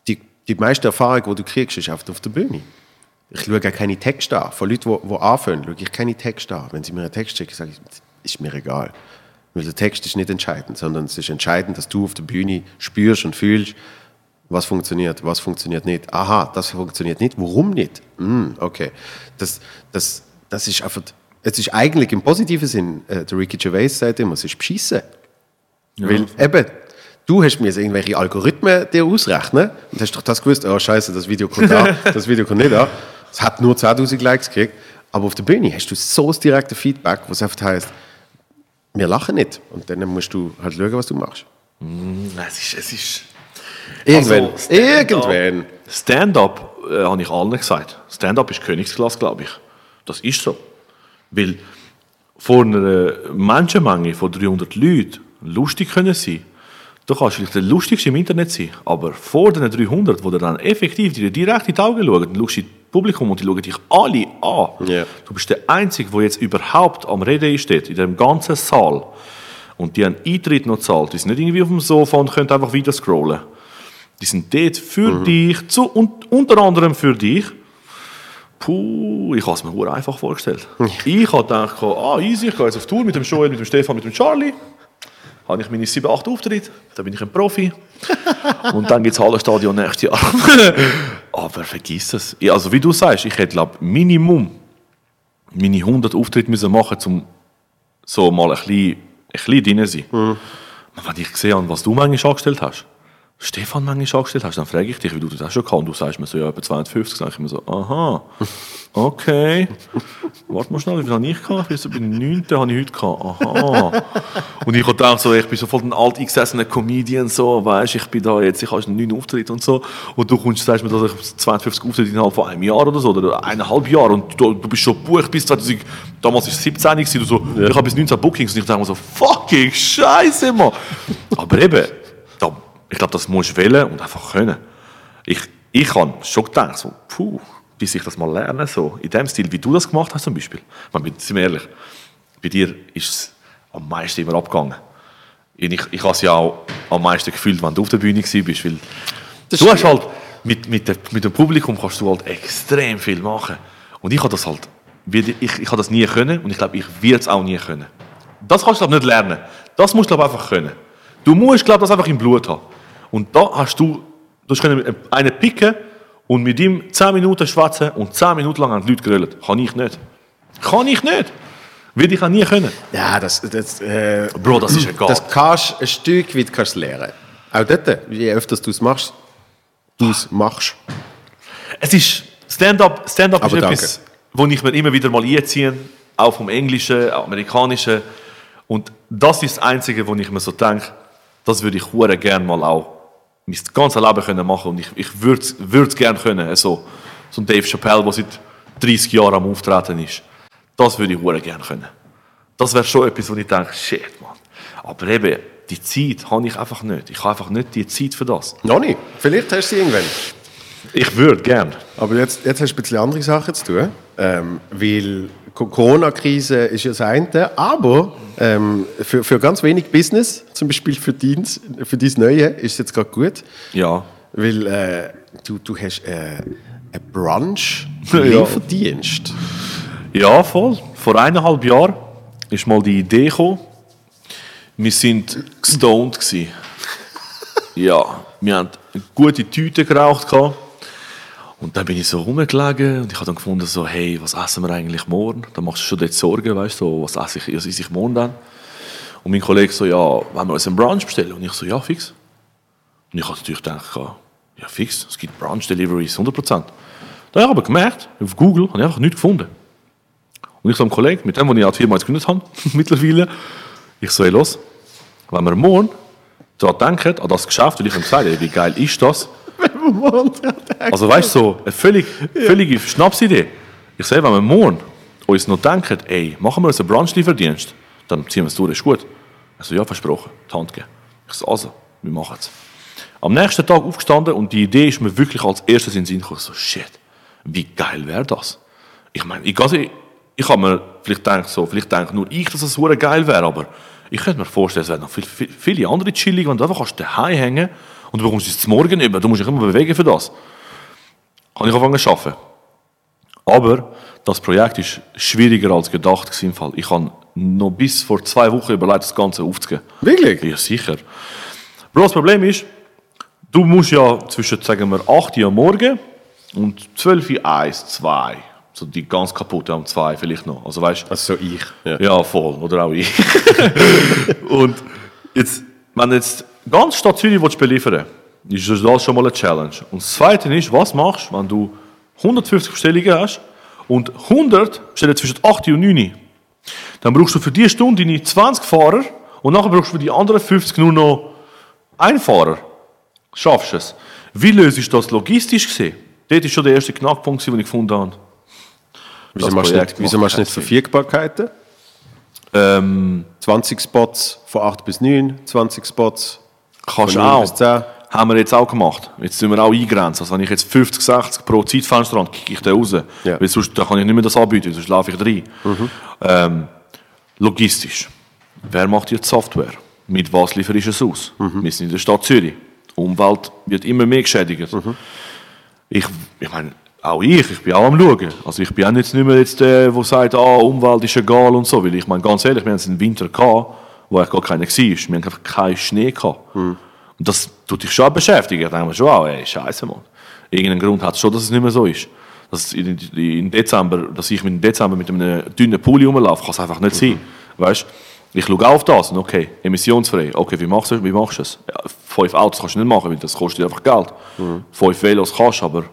die, die meiste Erfahrung, die du kriegst, ist oft auf der Bühne. Ich schaue auch keine Texte an. Von Leuten, die, die anfangen, schaue ich keine Texte an. Wenn sie mir einen Text schicken, sage ich, ist mir egal. Weil der Text ist nicht entscheidend, sondern es ist entscheidend, dass du auf der Bühne spürst und fühlst, was funktioniert, was funktioniert nicht. Aha, das funktioniert nicht. Warum nicht? Hm, okay. Das, das, das ist einfach, es ist eigentlich im positiven Sinn, äh, der Ricky Gervais sagt immer, es ist beschissen. Weil eben, du hast mir jetzt irgendwelche Algorithmen dir ausrechnen und hast doch das gewusst, oh scheiße, das Video kommt an, das Video kommt nicht an. Es hat nur 2000 Likes gekriegt. Aber auf der Bühne hast du so das direkte Feedback, was einfach heißt, wir lachen nicht. Und dann musst du halt schauen, was du machst. Es ist, es ist Irgendwann. Also, Stand-up- irgendwann. Stand-up, äh, habe ich allen gesagt. Stand-up ist Königsklasse, glaube ich. Das ist so. Weil vor einer Menschenmenge von 300 Leuten lustig können sein, du kannst vielleicht der lustigste im Internet sein, aber vor den 300, wo dir dann effektiv dir direkt in die Augen schauen, dann schaust du Publikum und die schauen dich alle an. Ja. Du bist der Einzige, der jetzt überhaupt am Reden steht, in dem ganzen Saal. Und die haben Eintritt noch zahlt. Die sind nicht irgendwie auf dem Sofa und können einfach wieder scrollen. Die sind dort für dich, zu, und, unter anderem für dich. Puh, ich habe es mir einfach vorgestellt. ich habe gedacht, ah, easy, ich gehe jetzt auf Tour mit dem Joel, mit dem Stefan, mit dem Charlie. Habe ich meine 7, 8 Auftritte, dann bin ich ein Profi. und dann gibt es Hallenstadion nächstes Jahr. Aber vergiss es. Also wie du sagst, ich hätte glaube Minimum meine 100 Auftritte müssen machen um so mal ein bisschen, ein bisschen drin zu sein. Mhm. Wenn ich gesehen habe, was du manchmal angestellt hast, Stefan manchmal angestellt hast, dann frage ich dich, wie du das auch schon kannst. Du sagst mir so, ja, etwa 250, sage ich mir so, aha, okay. Warte mal schnell, wie viel habe ich gehabt? Bei den 9. habe ich heute gehabt, aha. Und ich gedacht, so, ich bin so voll ein alteingesessener Comedian, so, weißt ich bin da jetzt, ich habe einen neuen Auftritt und so. Und du kommst, sagst mir, dass ich 52 Auftritte innerhalb von einem Jahr oder so, oder eineinhalb Jahr. Und du, du bist schon gebucht bis 2000, damals war es 17 gewesen, du so, ich habe bis 19 Bookings. Und ich denke mir so, fucking Scheiße, Mann. Aber eben, da, ich glaube, das musst du wählen und einfach können. Ich, ich habe schon gedacht, so, puh, bis ich das mal lerne, so, in dem Stil, wie du das gemacht hast zum Beispiel. Ich meine, sind wir ehrlich, bei dir ist es am meisten immer abgegangen. ich, ich habe es ja auch am meisten gefühlt, wenn du auf der Bühne warst, weil Das du hast halt, mit, mit, mit dem Publikum kannst du halt extrem viel machen. Und ich habe das halt, ich, ich habe das nie können und ich glaube, ich werde es auch nie können. Das kannst du glaub, nicht lernen. Das musst du glaub, einfach können. Du musst, glaube das einfach im Blut haben. Und da hast du, du hast können einen picken und mit ihm 10 Minuten schwätzen und 10 Minuten lang an die Leute grillen. Kann ich nicht. Kann ich nicht. Würde ich auch nie können. Ja, das, das, äh, Bro, das ist egal. das kannst ein Stück weit kannst lernen. Auch dort, je öfter du es machst, du es machst. Es ist Stand-up. Stand-up ist danke. etwas, wo ich mir immer wieder mal einziehe, auch vom Englischen, Amerikanischen. Und das ist das Einzige, wo ich mir so denke, das würde ich hure gerne mal auch mein ganzes Leben können machen und ich, ich würde es gerne können. So, so ein Dave Chappelle, der seit 30 Jahren am Auftreten ist. Das würde ich gerne können. Das wäre schon etwas, wo ich denke, shit, Mann. Aber eben, die Zeit habe ich einfach nicht. Ich habe einfach nicht die Zeit für das. Noch nicht. Vielleicht hast du sie irgendwann. Ich würde gerne. Aber jetzt, jetzt hast du ein bisschen andere Sachen zu tun. Ähm, weil Co- Corona-Krise ist ja das eine, aber ähm, für, für ganz wenig Business, zum Beispiel für deins, für dein Neue, ist es jetzt gerade gut. Ja. Weil äh, du, du hast äh, einen Brunch Ja. Ja, voll. Vor eineinhalb Jahren ist mal die Idee gekommen. Wir sind gestoned ja, wir haben eine gute Tüte geraucht gehabt. Und dann bin ich so rumgelegen und ich habe dann gefunden so, hey, was essen wir eigentlich morgen? Dann machst du schon dort Sorgen, weißt du, so, was esse ich, was esse ich morgen dann? Und mein Kollege so, ja, wollen wir uns einen Brunch bestellen? Und ich so, ja, fix. Und ich habe natürlich gedacht, ja, fix, es gibt Brunch-Deliveries, 100%. Dann habe ich aber gemerkt, auf Google habe ich einfach nichts gefunden. Und ich so einem Kollegen, mit dem, den ich Firma jetzt gegründet habe, mittlerweile, ich so, hey, los, wenn wir morgen daran denken, an das Geschäft, und ich habe gesagt, ey, wie geil ist das? Also weißt du, so eine völlig, völlige Schnapsidee. Ich sage, wenn wir morgen uns noch denken, ey, machen wir uns einen Brunch-Lieferdienst, dann ziehen wir es durch, ist gut. Also ja, versprochen, die Hand geben. Ich so, also, wir machen es. Am nächsten Tag aufgestanden und die Idee ist mir wirklich als erstes in den Sinn gekommen. So, shit, wie geil wäre das? Ich meine, ich, also, ich, ich habe mir vielleicht gedacht, so, vielleicht denke nur ich, dass es so geil wäre, aber ich könnte mir vorstellen, es wären noch viel, viel, viele andere chillig, wenn du einfach kannst daheim hängen und du bekommst es zum Morgen über. Du musst dich immer bewegen für das. Habe ich angefangen zu arbeiten. Aber das Projekt ist schwieriger als gedacht im Fall. Ich habe noch bis vor zwei Wochen überlegt, das Ganze aufzugeben. Wirklich? Ja, sicher. Bro, das Problem ist, du musst ja zwischen, sagen wir, 8 Uhr am Morgen und 12 Uhr 1, 2, so die ganz kaputte um 2 vielleicht noch. Also weißt Also so ich. Ja. ja, voll. Oder auch ich. und jetzt, wenn jetzt ganz Stadt Zürich willst beliefern willst, ist das schon mal eine Challenge. Und das Zweite ist, was machst du, wenn du 150 Bestellungen hast und 100 bestellen zwischen 8 und 9 Uhr? Dann brauchst du für diese Stunde deine 20 Fahrer und nachher brauchst du für die anderen 50 nur noch einen Fahrer. Schaffst du es? Wie löst du das logistisch gesehen? Dort war schon der erste Knackpunkt, den ich gefunden habe. Wieso Das machst nicht, wieso machst du nicht. Verfügbarkeiten? Ähm, 20 Spots von 8 bis 9, 20 Spots Kannst du 9 auch. bis 10. Haben wir jetzt auch gemacht. Jetzt sind wir auch eingrenzt. Also wenn ich jetzt 50, 60 pro Zeitfenster habe, kicke ich den raus. Ja. Weil sonst da kann ich nicht mehr das anbieten, sonst laufe ich rein. Ähm, logistisch. Wer macht jetzt Software? Mit was liefere ich es aus? Wir sind in der Stadt Zürich. Umwelt wird immer mehr geschädigt. Ich, ich meine, auch ich, ich bin auch am Schauen. Also ich bin auch jetzt nicht mehr jetzt der, der sagt, ah, Umwelt ist egal und so. Weil ich meine, ganz ehrlich, wir haben es im Winter gehabt, wo eigentlich gar keiner war. Wir haben einfach keinen Schnee gehabt. Und das tut dich schon beschäftigen. Da denke ich mir schon, auch, ey, scheiße, Mann. Irgendeinen Grund hat es schon, dass es nicht mehr so ist. Dass in, in Dezember, dass ich im Dezember mit einem dünnen Pulli rumlaufe, kann es einfach nicht sein. Weißt ich schaue auf das und okay, emissionsfrei. Okay, wie machst du, wie machst du es? Ja, fünf Autos kannst du nicht machen, weil das kostet einfach Geld. Fünf Velos kannst du, aber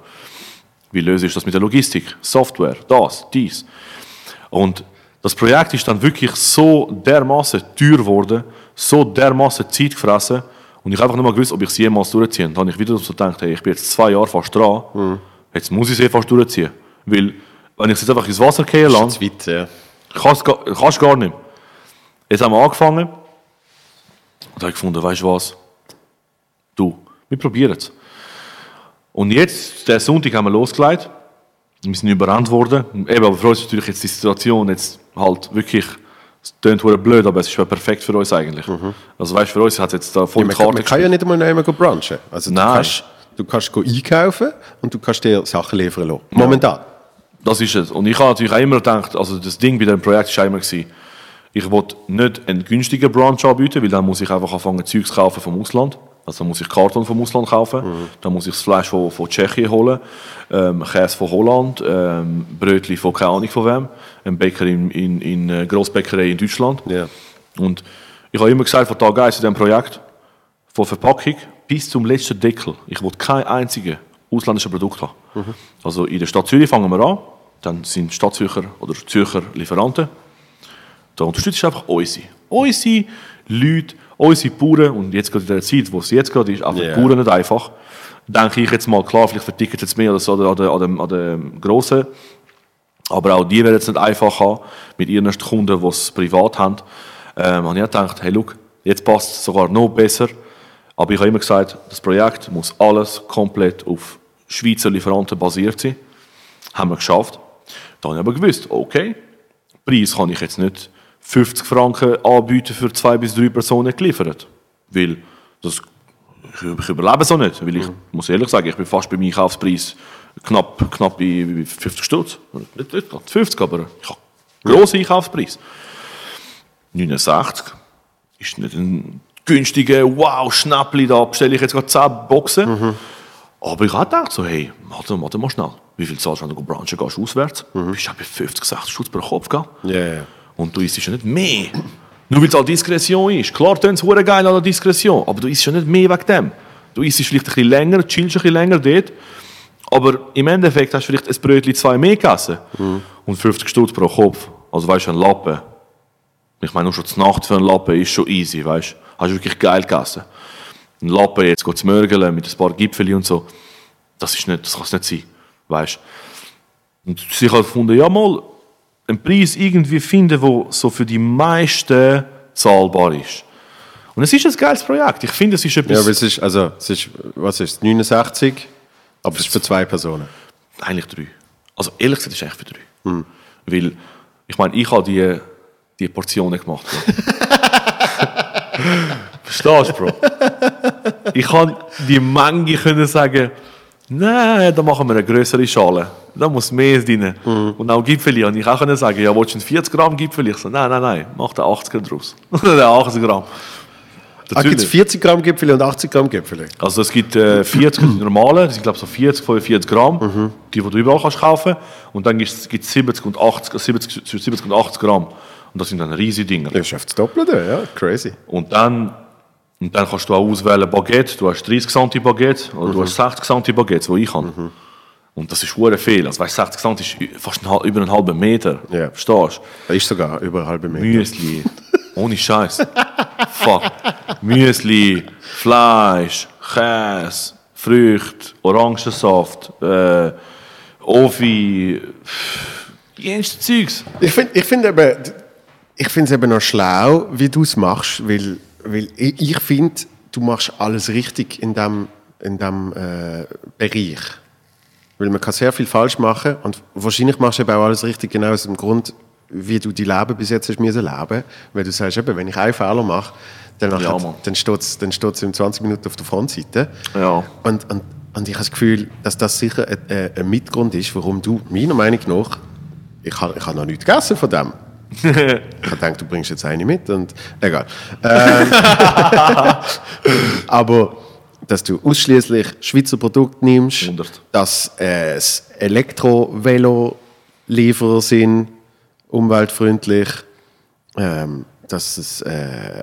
wie löse ich das mit der Logistik? Software, das, dies. Und das Projekt ist dann wirklich so dermaßen teuer geworden, so dermaßen Zeit gefressen und ich habe einfach nicht mal gewusst, ob ich es jemals durchziehe. Und dann habe ich wieder so gedacht, hey, ich bin jetzt zwei Jahre fast dran, jetzt muss ich es eh fast durchziehen. Weil, wenn ich es jetzt einfach ins Wasser gehe, Das ist zu weit, ja. kannst du gar nicht. Jetzt haben wir angefangen und habe ich gefunden, weißt du was? Du, wir probieren es. Und jetzt, der Sonntag haben wir losgelegt. Wir sind überrannt worden. Eben, aber für uns ist natürlich jetzt die Situation jetzt halt wirklich klingt hure blöd, aber es ist ja perfekt für uns eigentlich. Also weißt du, für uns hat es jetzt da voll Mhm. Ja, man, Karte man kann ja nicht einmal einmal brunchen. Also du Nein. kannst, du kannst go einkaufen und du kannst dir Sachen liefern lassen. Momentan. Das ist es. Und ich habe natürlich auch immer gedacht, also das Ding bei diesem Projekt war immer, gewesen, ich wollte nicht einen günstigen Brunch anbieten, weil dann muss ich einfach anfangen, Zeugs kaufen vom Ausland. Also dann muss ich Karton vom Ausland kaufen, dann muss ich das Fleisch von, von Tschechien holen, ähm, Käse von Holland, ähm, Brötchen von keine Ahnung von wem, ein Bäcker in, in, in äh, Grossbäckerei in Deutschland. Ja. Und ich habe immer gesagt, von Tag 1 in diesem Projekt, von Verpackung bis zum letzten Deckel, ich will kein einziges ausländisches Produkt haben. Also in der Stadt Zürich fangen wir an, dann sind Stadtzürcher oder Zürcher Lieferanten. Da unterstützt einfach unsere. Unsere Leute, unsere Bauern, und jetzt gerade in der Zeit, wo es jetzt gerade ist, einfach Ja. die Bauern nicht einfach. Denke ich jetzt mal, klar, vielleicht verticken es jetzt mehr oder so an den, an den, an den Grossen. Aber auch die werden es nicht einfach haben mit ihren Kunden, die es privat haben. Ähm, und ich gedacht, hey, look, jetzt passt es sogar noch besser. Aber ich habe immer gesagt, das Projekt muss alles komplett auf Schweizer Lieferanten basiert sein. Haben wir geschafft. Dann habe ich aber gewusst, okay, Preis kann ich jetzt nicht 50 Franken anbieten für zwei bis drei Personen geliefert. Weil das, ich, ich überlebe so nicht. Weil ich muss ehrlich sagen, ich bin fast beim Einkaufspreis knapp, knapp bei, bei 50 Stutz. Nicht, nicht gerade 50, aber ich habe einen grossen Einkaufspreis. 69 ist nicht ein günstiger wow Schnäppli, da bestelle ich jetzt gerade 10 Boxen. Aber ich habe gedacht, so, hey, warte, warte mal schnell. Wie viel zahlst du, wenn du brunchen gehst, auswärts? Bist du bei 50, 60 Schutz pro Kopf, gell? Ja. Und du isst ja nicht mehr. Nur weil es halt Diskretion ist. Klar, es hure geil an der Diskretion, aber du isst ja nicht mehr wegen dem. Du isst vielleicht ein bisschen länger, chillst ein bisschen länger dort, aber im Endeffekt hast du vielleicht ein Brötchen zwei mehr gegessen. Und 50 Stutz pro Kopf. Also weißt du, ein Lappen. Ich meine, nur schon die Nacht für einen Lappen ist schon easy, weißt du. Hast du wirklich geil gegessen. Ein Lappen jetzt geht zu mörgeln mit ein paar Gipfeli und so. Das ist nicht, das kann es nicht sein, weißt du. Und sie hat gefunden, ja mal, einen Preis irgendwie finden, der so für die meisten zahlbar ist. Und es ist ein geiles Projekt. Ich finde, es ist Ja, etwas, aber es ist, also, es ist, was ist es, 69, aber es ist für zwei Personen. eigentlich drei. Also ehrlich gesagt, ist es eigentlich für drei. Weil, ich meine, ich habe die, die Portionen gemacht. Verstehst du, Bro? Ich kann die Menge können sagen, nein, da machen wir eine größere Schale. Da muss mehr drin. Und auch Gipfeli. Und ich auch können sagen, ja, willst du einen 40 Gramm Gipfeli? Ich so, nein, nein, nein, mach da 80 draus. der 80 Gramm. Ah, gibt es 40 Gramm Gipfel und 80 Gramm Gipfel? Also es gibt äh, 40 normale, das sind glaube ich so 40, 45 Gramm, die, die du überall kannst kaufen. Und dann gibt es 70 und 80, 70, zwischen 70 und 80 Gramm. Und das sind dann riesige Dinger. Das ist das Doppelte, ja, crazy. Und dann, und dann kannst du auch auswählen Baguette. Du hast 30 cm Baguette oder du hast 60 cm Baguette, die ich kann. Und das ist hure viel. Also weißt, 60 cm ist fast ein, halb- über einen halben Meter. Ja. Verstehst du? Das ist sogar über eine halbe Meter. Müsli. Ohne Scheiß. Fuck. Müsli, Fleisch, Käse, Früchte, Orangensaft, äh, Ofi, jenste Zeugs. Ich finde ich find eben, ich finde es eben noch schlau, wie du es machst, weil, weil ich, ich finde, du machst alles richtig in dem, in dem äh, Bereich. Weil man kann sehr viel falsch machen und wahrscheinlich machst du eben auch alles richtig, genau aus dem Grund, wie du die Leben bis jetzt hast müssen leben. Weil du sagst, eben, wenn ich einen Fehler mache, dann, Ja, dann steht es dann steht's in 20 Minuten auf der Frontseite. Ja. Und, und, und ich habe das Gefühl, dass das sicher ein, ein, ein Mitgrund ist, warum du, meiner Meinung nach, ich habe ich hab noch nichts gegessen von dem. ich habe gedacht, du bringst jetzt eine mit und egal. Ähm, aber dass du ausschließlich Schweizer Produkte nimmst, 100. dass äh, es Elektro-Velo-Lieferer sind, umweltfreundlich, ähm, dass es äh,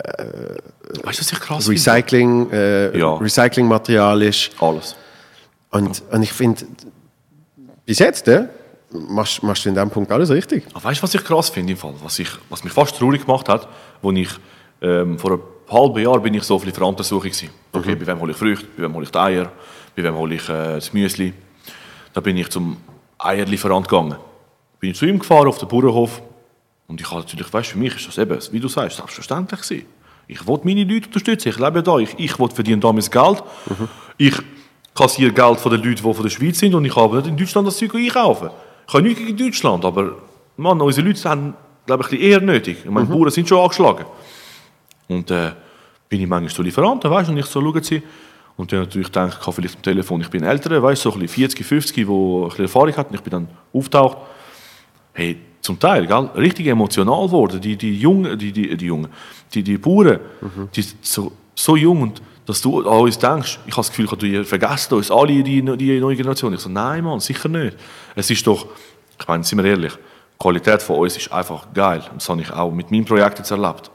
Weißt was ich krass? Recycling, äh, Ja. Recyclingmaterial ist. Alles. Und, und ich finde, bis jetzt äh, machst, machst du in dem Punkt alles richtig. Aber weißt du, was ich krass finde im Fall? Was, ich, was mich fast traurig gemacht hat, wo ich ähm, vor einem halben Jahr bin ich so auf Lieferantensuche gewesen. Okay, bei wem hole ich Früchte, bei wem hole ich die Eier, bei wem hole ich äh, das Müsli. Da bin ich zum Eierlieferant gegangen. Bin ich zu ihm gefahren auf den Bauernhof und ich habe natürlich, weißt du, für mich ist das eben, wie du sagst, selbstverständlich gewesen. Ich will meine Leute unterstützen, ich lebe da, ich, ich will verdienen da mein Geld. Ich kassiere Geld von den Leuten, die von der Schweiz sind und ich habe nicht in Deutschland das Zeug einkaufen. Ich habe nichts gegen Deutschland, aber Mann, unsere Leute haben glaube ich, ein bisschen eher nötig. Ich meine, Bauern sind schon angeschlagen. Und äh, bin ich manchmal zu Lieferanten, weißt du, und ich so, schauen sie. Und dann natürlich denke ich, vielleicht am Telefon, ich bin älter, weißt du, so ein bisschen 40, 50, wo ein bisschen Erfahrung hat, und ich bin dann auftaucht. Hey, zum Teil, gell, richtig emotional geworden. Die, die Jungen, die, die, die Jungen, die, die Bauern, die sind so, so jung und dass du an uns denkst, ich habe das Gefühl, du vergessen uns alle, die, die neue Generation. Ich so, nein, Mann, sicher nicht. Es ist doch, ich meine, sind wir ehrlich, die Qualität von uns ist einfach geil. Das habe ich auch mit meinem Projekt jetzt erlebt.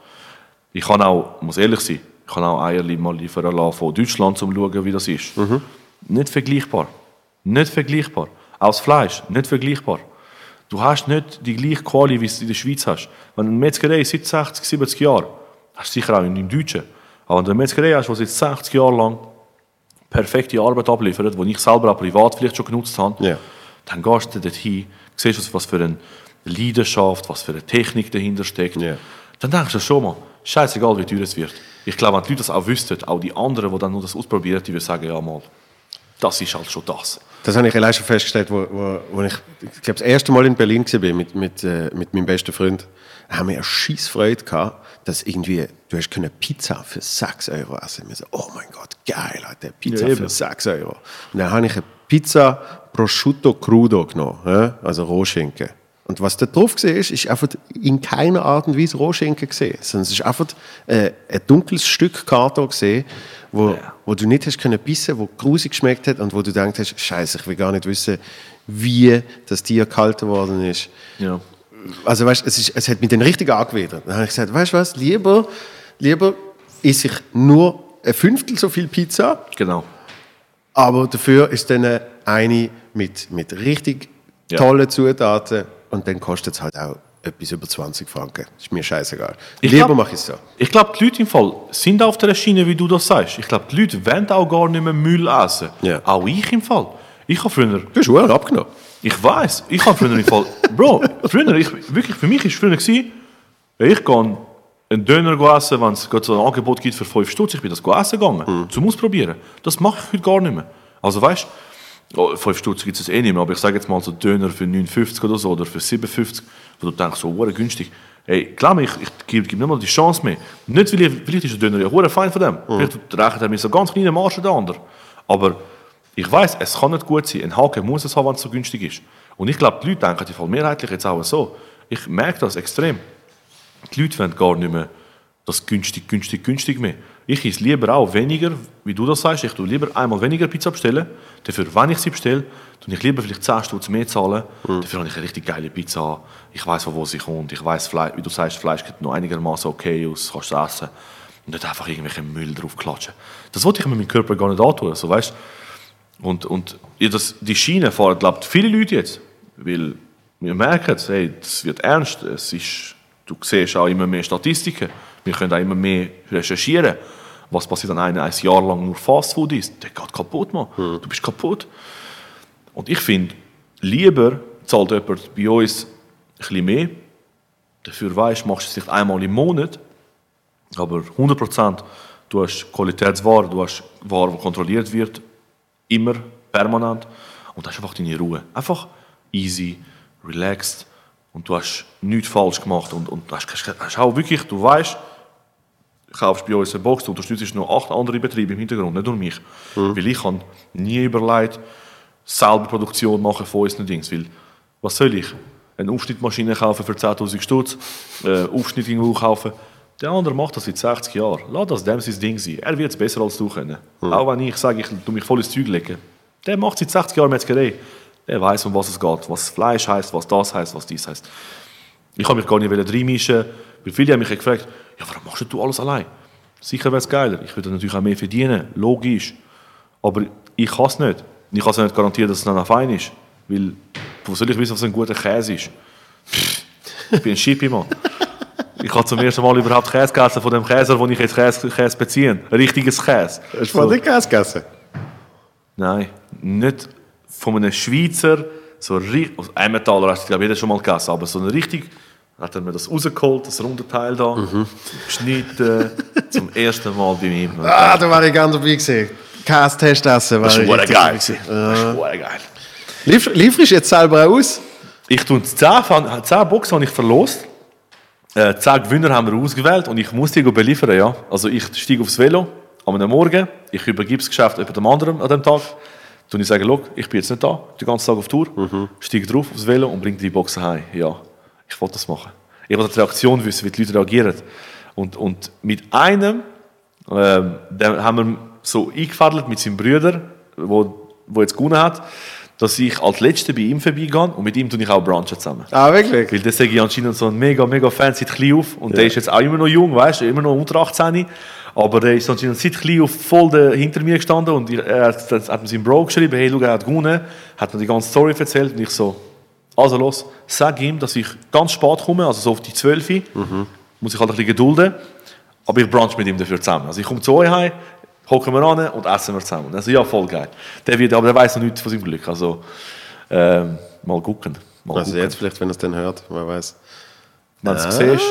Ich kann auch, muss ehrlich sein, ich kann auch Eier mal liefern lassen von Deutschland, um zu schauen, wie das ist. Nicht vergleichbar. Nicht vergleichbar. Auch das Fleisch, nicht vergleichbar. Du hast nicht die gleiche Quali, wie du in der Schweiz hast. Wenn du eine Metzgerei seit 60, 70 Jahren, hast du sicher auch in dem Deutschen, aber wenn du Metzgerei hast, die seit 60 Jahren lang perfekte Arbeit abliefert, die ich selber auch privat vielleicht schon genutzt habe, Ja. dann gehst du dorthin, siehst, was für eine Leidenschaft, was für eine Technik dahinter steckt. Ja. Dann denkst du schon mal, scheißegal, wie teuer es wird. Ich glaube, wenn die Leute das auch wüssten, auch die anderen, die dann nur das ausprobieren, die würden sagen, ja mal, das ist halt schon das. Das habe ich allein schon festgestellt, wo, wo, wo ich, ich glaube, das erste Mal in Berlin war mit, mit, äh, mit meinem besten Freund. Haben wir eine scheisse Freude gehabt, dass irgendwie, du hast können Pizza für 6 Euro essen. So, oh mein Gott, geil, Alter, Pizza Ja, für eben. 6 Euro. Und dann habe ich eine Pizza Prosciutto Crudo genommen, also Rohschinken. Und was da drauf gesehen ist, ist einfach in keiner Art und Weise Rohschinken gesehen, sondern es ist einfach äh, ein dunkles Stück Karton gesehen, wo, Ja. wo du nicht hast können bissen, wo grusig geschmeckt hat und wo du denkst hast, Scheiße, ich will gar nicht wissen, wie das Tier gehalten worden ist. Ja. Also weißt, es, ist, es hat mich dann richtig angewidert. Dann habe ich gesagt, weißt du was, lieber, lieber esse ich nur ein Fünftel so viel Pizza, Genau. aber dafür ist dann eine mit, mit richtig Ja. tollen Zutaten und dann kostet es halt auch etwas über 20 Franken. Ist mir scheißegal. Ich lieber mache ich es so. Ich glaube, die Leute im Fall sind auf der Schiene, wie du das sagst. Ich glaube, die Leute wollen auch gar nicht mehr Müll essen. Ja. Auch ich im Fall. Ich habe früher, Du hast abgenommen. Ich weiß, ich habe früher im Fall, Bro, früher, ich, wirklich, für mich war es früher, gewesen, ich gehe einen Döner essen, wenn es so ein Angebot gibt für 5 Stutz, ich bin das essen gegangen, zum Ausprobieren. Das mache ich heute gar nicht mehr. Also weißt du, 5 Stutz gibt es eh nicht mehr, aber ich sage jetzt mal so Döner für 59 oder so, oder für 57, wo du denkst, so hure günstig. Hey, mir, ich, ich gebe gebe nicht mal die Chance mehr. Nicht, weil ich, vielleicht ist der Döner ja fein von dem. Vielleicht rechnet er mit so ganz kleinen Margen der andere. Aber ich weiß, es kann nicht gut sein. Ein Haken muss es haben, wenn es so günstig ist. Und ich glaube, die Leute denken die Fall mehrheitlich jetzt auch so. Ich merke das extrem. Die Leute wollen gar nicht mehr das günstig, günstig, günstig mehr. Ich esse lieber auch weniger, wie du das sagst, ich tue lieber einmal weniger Pizza bestellen. Dafür, wenn ich sie bestelle, tue ich lieber vielleicht 10 Stutz mehr zahlen. Dafür habe ich eine richtig geile Pizza. Ich weiß, von wo sie kommt. Ich weiß, wie du sagst, Fleisch sieht noch einigermaßen okay aus, kannst du essen. Und nicht einfach irgendwelche Müll drauf klatschen. Das wollte ich mit meinem Körper gar nicht antun. So, weißt? Und, und das, die Schiene fahren, glaube ich, viele Leute jetzt. Weil wir merken, hey, das wird ernst. Es ist, du siehst auch immer mehr Statistiken. Wir können auch immer mehr recherchieren. Was passiert, wenn einer ein Jahr lang nur Fastfood isst? Der geht kaputt, Mann. Du bist kaputt. Und ich finde, lieber zahlt jemand bei uns ein bisschen mehr. Dafür weißt, machst du es vielleicht einmal im Monat. Aber 100%, du hast Qualitätsware, du hast Ware, die kontrolliert wird, immer, permanent. Und du hast einfach deine Ruhe. Einfach easy, relaxed. Und du hast nichts falsch gemacht. Und, und du hast, hast auch wirklich, du weißt, kaufst bei uns eine Box, du unterstützt noch acht andere Betriebe im Hintergrund, nicht nur mich. Weil ich habe nie überlegt, selber Produktion machen von unseren Dings. Weil, was soll ich? Eine Aufschnittmaschine kaufen für 10'000 Stutz, äh, Aufschnitt irgendwo kaufen. Der andere macht das seit 60 Jahren. Lass das dem sein Ding sein. Er wird es besser als du können. Auch wenn ich sage, ich tu mich voll ins Zeug legen. Der macht seit 60 Jahren Metzgerei. Der weiß, um was es geht. Was Fleisch heißt, was das heißt, was dies heißt. Ich habe mich gar nicht reinmischen, weil viele haben mich gefragt, ja, warum machst du alles allein? Sicher wäre es geiler. Ich würde natürlich auch mehr verdienen, logisch. Aber ich kann es nicht. Ich kann es nicht garantieren, dass es dann auch fein ist. Weil, wo soll ich wissen, was ein guter Käse ist? Ich bin ein Schippi-Mann. Ich habe zum ersten Mal überhaupt Käse gegessen von dem Käser, wo ich jetzt Käse, Käse beziehe. Ein richtiges Käse. Hast du von dir Käse gegessen? Nein, nicht von einem Schweizer, so richtig, also Emmentaler hast du glaube ich jeder schon mal gegessen, aber so ein richtig, hat er mir das rausgeholt, das runde Teil da, geschnitten, zum ersten Mal bei ihm. Ah, da war ich ganz dabei gewesen. Käse-Test essen. war das richtig geil. Das verdammt geil. Liefer, lieferst du jetzt selber aus? Ich tue 10, Fan- 10 Boxen habe ich verlost. Äh, zehn Gewinner haben wir ausgewählt und ich muss die beliefern, ja. Also ich steige aufs Velo am einem Morgen, ich übergebe das Geschäft jemand dem anderen an dem Tag. Dann ich sage, «Schau, ich bin jetzt nicht da, den ganzen Tag auf Tour, steige drauf aufs Velo und bringe die Boxen heim. Ja, ich wollte das machen. Ich wollte die Reaktion wissen, wie die Leute reagieren. Und, und mit einem, ähm, haben wir so eingefädelt mit seinem Bruder, wo, wo jetzt gewonnen hat, dass ich als Letzter bei ihm vorbeigehe und mit ihm tue ich auch brunchen zusammen. Ah, wirklich? Weil der sage ich anscheinend so ein mega, mega Fan seit klein auf. Und der ist jetzt auch immer noch jung, weißt du, immer noch unter 18. Aber der ist anscheinend seit klein auf voll da hinter mir gestanden und ich, er hat, das hat mir seinem Bro geschrieben, hey, schau, er hat gewonnen, hat mir die ganze Story erzählt und ich so, also los, sag ihm, dass ich ganz spät komme, also so auf die 12 muss ich halt ein bisschen gedulden, aber ich brunch mit ihm dafür zusammen. Also ich komme zu euch heim, hocken wir an und essen wir zusammen. Also ja, voll geil. Der wird, aber der weiß noch nichts von seinem Glück, also ähm, mal gucken. Mal Also gucken. jetzt vielleicht, wenn er es dann hört, wer weiß. Wenn du es siehst,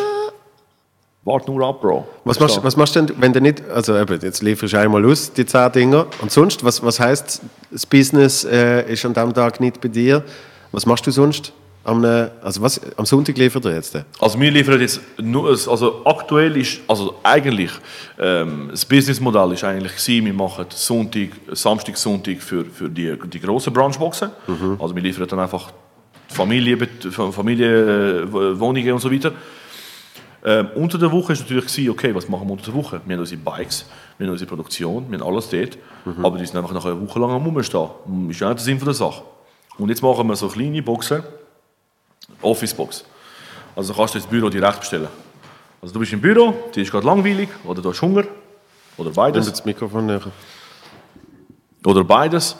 warte nur ab, Bro. Was machst, was machst du denn, wenn du nicht, also eben, jetzt lieferst du einmal aus, die 10 Dinger, und sonst, was, was heisst, das Business äh, ist an dem Tag nicht bei dir, was machst du sonst? Am, äh, also was, am Sonntag liefert er jetzt? äh? Also wir liefern jetzt nur, also aktuell ist, also eigentlich, ähm, das Businessmodell ist eigentlich gewesen, wir machen Sonntag, Samstag, Sonntag für, für die, die grossen Branchboxen. Also wir liefern dann einfach Familie, Familie äh, und so weiter. Ähm, unter der Woche ist natürlich gewesen, okay, was machen wir unter der Woche? Wir haben unsere Bikes, wir haben unsere Produktion, wir haben alles dort, aber die sind einfach nach einer Woche lang am Rumstehen. Ist ja nicht der Sinn von der Sache. Und jetzt machen wir so kleine Boxen, Office-Box. Also kannst du ins Büro direkt bestellen. Also du bist im Büro, dir ist gerade langweilig oder du hast Hunger oder beides. du das Mikrofon näher. Oder beides.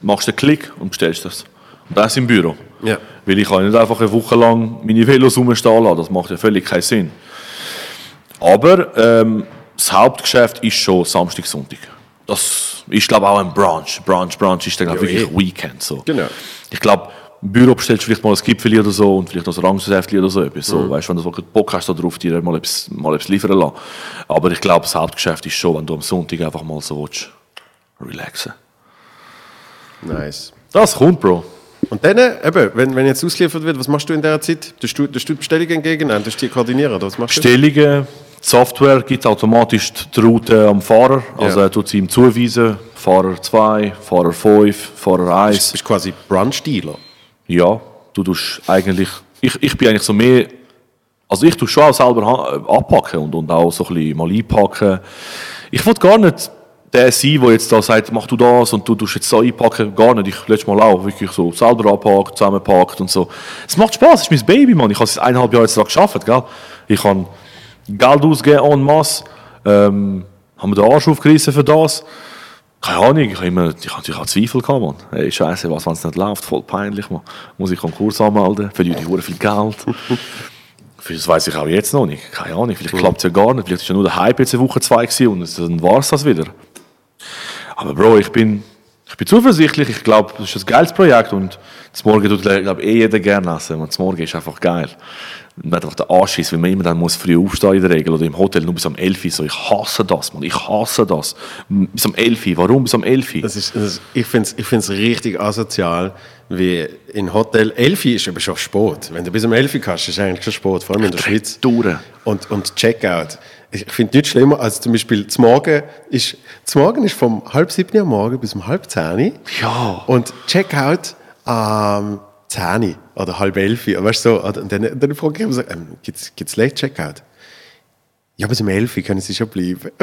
Machst einen Klick und bestellst das. Und das im Büro. Ja. Weil ich kann nicht einfach eine Woche lang meine Velos rumstehen lassen. Das macht ja völlig keinen Sinn. Aber ähm, das Hauptgeschäft ist schon Samstag, Sonntag. Das ist, glaube ich, auch ein Brunch. Brunch, Brunch ist dann glaub, ich, wirklich eh. Weekend. So. Genau. Ich glaube, im Büro bestellst du vielleicht mal ein Gipfel oder so und vielleicht noch ein Orangensäftchen oder so etwas. So, weißt, wenn du so Bock hast da drauf, dir mal etwas, mal etwas liefern lassen. Aber ich glaube, das Hauptgeschäft ist schon, wenn du am Sonntag einfach mal so willst, relaxen. Nice. Das kommt, Bro. Und dann, eben, wenn, wenn jetzt ausgeliefert wird, was machst du in der Zeit? Du, du die Bestellungen entgegennehmen? Du die koordinieren? Oder was machst du? Bestellungen, die Software gibt automatisch die Route am Fahrer. Also Ja. er tut sie ihm zuweisen. Fahrer 2, Fahrer 5, Fahrer 1. Du bist quasi Brunch-Dealer. Ja, du tust eigentlich, ich, ich bin eigentlich so mehr, also ich tue schon auch selber äh, abpacken und, und auch so ein bisschen mal einpacken. Ich will gar nicht der sein, der jetzt da sagt, mach du das und du tust jetzt so einpacken, gar nicht. Ich letztes Mal auch wirklich so selber abpackt, zusammenpackt und so. Es macht Spaß, es ist mein Baby, Mann. Ich habe es eineinhalb Jahre jetzt da geschafft, gell? Ich kann Geld ausgeben en masse, ähm, haben mir den Arsch aufgerissen für das. Keine Ahnung, ich habe immer, ich auch Zweifel gehabt, Mann. Hey, Scheiße, was, wenn es nicht läuft? Voll peinlich, Mann. Muss ich Konkurs anmelden? Verliere ich hure viel Geld? Das weiß ich auch jetzt noch nicht. Keine Ahnung, vielleicht klappt es ja gar nicht. Vielleicht ist ja nur der Hype jetzt eine Woche, zwei gewesen und dann war es das wieder. Aber Bro, ich bin, ich bin zuversichtlich. Ich glaube, das ist ein geiles Projekt und das Morgen tut glaub, eh jeder gerne essen. Und das Morgen ist einfach geil. Nicht einfach der Anschiss, weil man immer dann muss früh aufstehen in der Regel oder im Hotel nur bis um 11 Uhr. So, ich hasse das, Mann. Ich hasse das. Bis um 11 Uhr. Warum bis um 11 Uhr? Das ist, das ist, ich finde es ich find's richtig asozial, wie in Hotel 11 Uhr ist aber schon Sport. Wenn du bis um 11 Uhr kannst, ist eigentlich schon Sport, vor allem in der Schweiz. Durch. Und, und Checkout. Ich finde nichts schlimmer als zum Beispiel zum Morgen ist, zum Morgen ist vom halb sieben am Morgen bis um halb zehn. Ja. Und Checkout am 10 oder halb elf. Uhr. Weißt so, und dann, dann frage ich immer so, ähm, gibt es Late Checkout? Ja, bis um 11 Uhr können sie schon bleiben.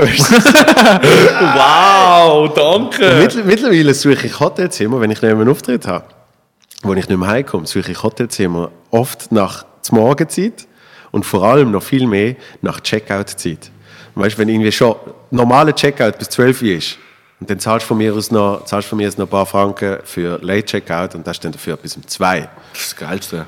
Wow, danke. Mittler- Mittlerweile suche ich Hotelzimmer, wenn ich nicht mehr einen Auftritt habe, wo ich nicht mehr heimkomme, suche ich Hotelzimmer oft nach der Morgenzeit und vor allem noch viel mehr nach Checkout-Zeit. Weißt du, wenn irgendwie schon normaler Checkout bis 12 Uhr ist, und dann zahlst du von mir aus noch, zahlst von mir aus noch ein paar Franken für Late Checkout und das ist dann dafür bis um 2. Das ist das Geilste.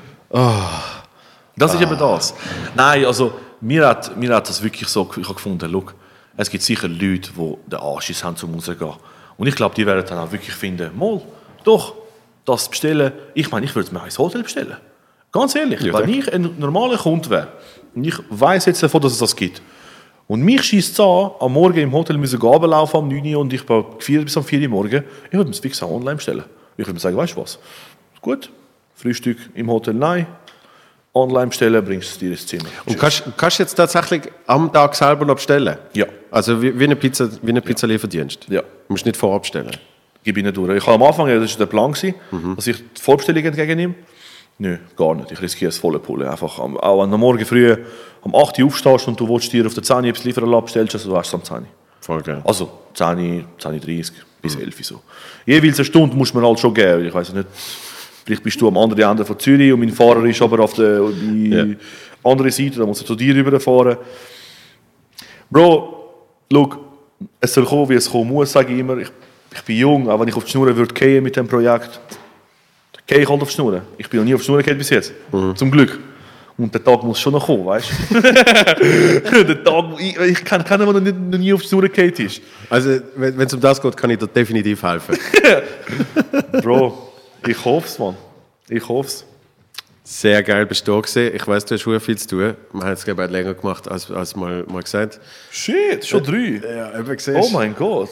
Das ist eben das. Nein, also mir hat, mir hat das wirklich so, ich habe gefunden, look, es gibt sicher Leute, die den Anschiss haben, zum rausgehen. Und ich glaube, die werden dann auch wirklich finden, mal, doch, das bestellen, ich meine, ich würde es mir ins Hotel bestellen. Ganz ehrlich, Ja, wenn ich ein normaler Kunde wäre und ich weiß jetzt davon, dass es das gibt, und mich schießt es an, am Morgen im Hotel müssen runterlaufen am 9 Uhr und ich bin bis um 4 Uhr morgen, ich würde mir das fix online bestellen. Ich würde mir sagen, weißt du was, gut, Frühstück im Hotel, nein, online bestellen, bringst du es dir ins Zimmer. Und kannst, kannst du jetzt tatsächlich am Tag selber noch bestellen? Ja. Also wie, wie eine Pizza, wie eine Pizzalieferdienst? Ja. Du musst nicht vorab bestellen. gebe ich nicht durch. Ich habe am Anfang, das war der Plan, gewesen, Mhm. dass ich die Vorbestellung entgegennehme. Nö, gar nicht. Ich riskiere das volle Pulle. Einfach auch wenn du Morgen früh um 8 Uhr aufstehst und du willst dir auf der 10 Uhr etwas liefern lassen, bestellst also du hast es am 10 Uhr. Voll geil. Also 10, 10, 30 bis 11 Uhr so. Jeweils eine Stunde muss man halt schon geben. Ich weiß nicht, vielleicht bist du am anderen Ende von Zürich und mein Fahrer ist aber auf der die andere Seite, da muss er zu dir rüberfahren. Bro, look, es soll kommen, wie es kommen muss, sage ich immer. Ich, ich bin jung, auch wenn ich auf die Schnur würde gehen mit dem Projekt, dann gehe ich halt auf die Schnur. Ich bin noch nie auf die Schnur gegangen bis jetzt. Zum Glück. Und der Tag muss schon noch kommen, weißt du? der Tag, ich, ich kenne keinen, der noch, nicht, noch nie auf die Schnur gegangen ist. Also wenn es um das geht, kann ich dir definitiv helfen. Bro, ich hoffe es, Mann. Ich hoffe es. Sehr geil bist du da gewesen. Ich weiß, du hast schon viel zu tun. Wir haben es glaube ich länger gemacht, als, als mal, mal gesagt. Shit, schon drei. Ja, eben gesehen. Oh mein Gott.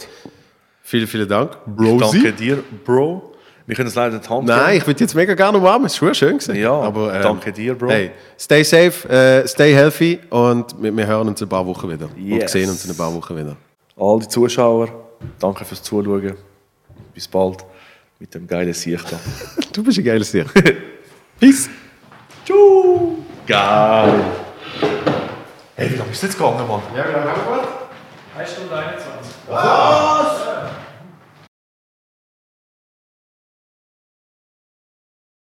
Vielen, vielen Dank. Ich danke dir, Bro. Wir können es leider nicht Hand Nein, ich würde jetzt mega gerne umarmen. Es war schön gewesen. Ja, aber, ähm, danke dir, Bro. Hey, stay safe, äh, stay healthy und wir, wir hören uns in ein paar Wochen wieder. Und Yes. sehen uns in ein paar Wochen wieder. All die Zuschauer, danke fürs Zuschauen. Bis bald mit dem geilen Sicht da. Du bist ein geiles Tier. Peace. Tschüss. Geil. Hey, wie lange ist das jetzt gegangen, Mann? Ja, genau. 1 Stunde 21. Ah!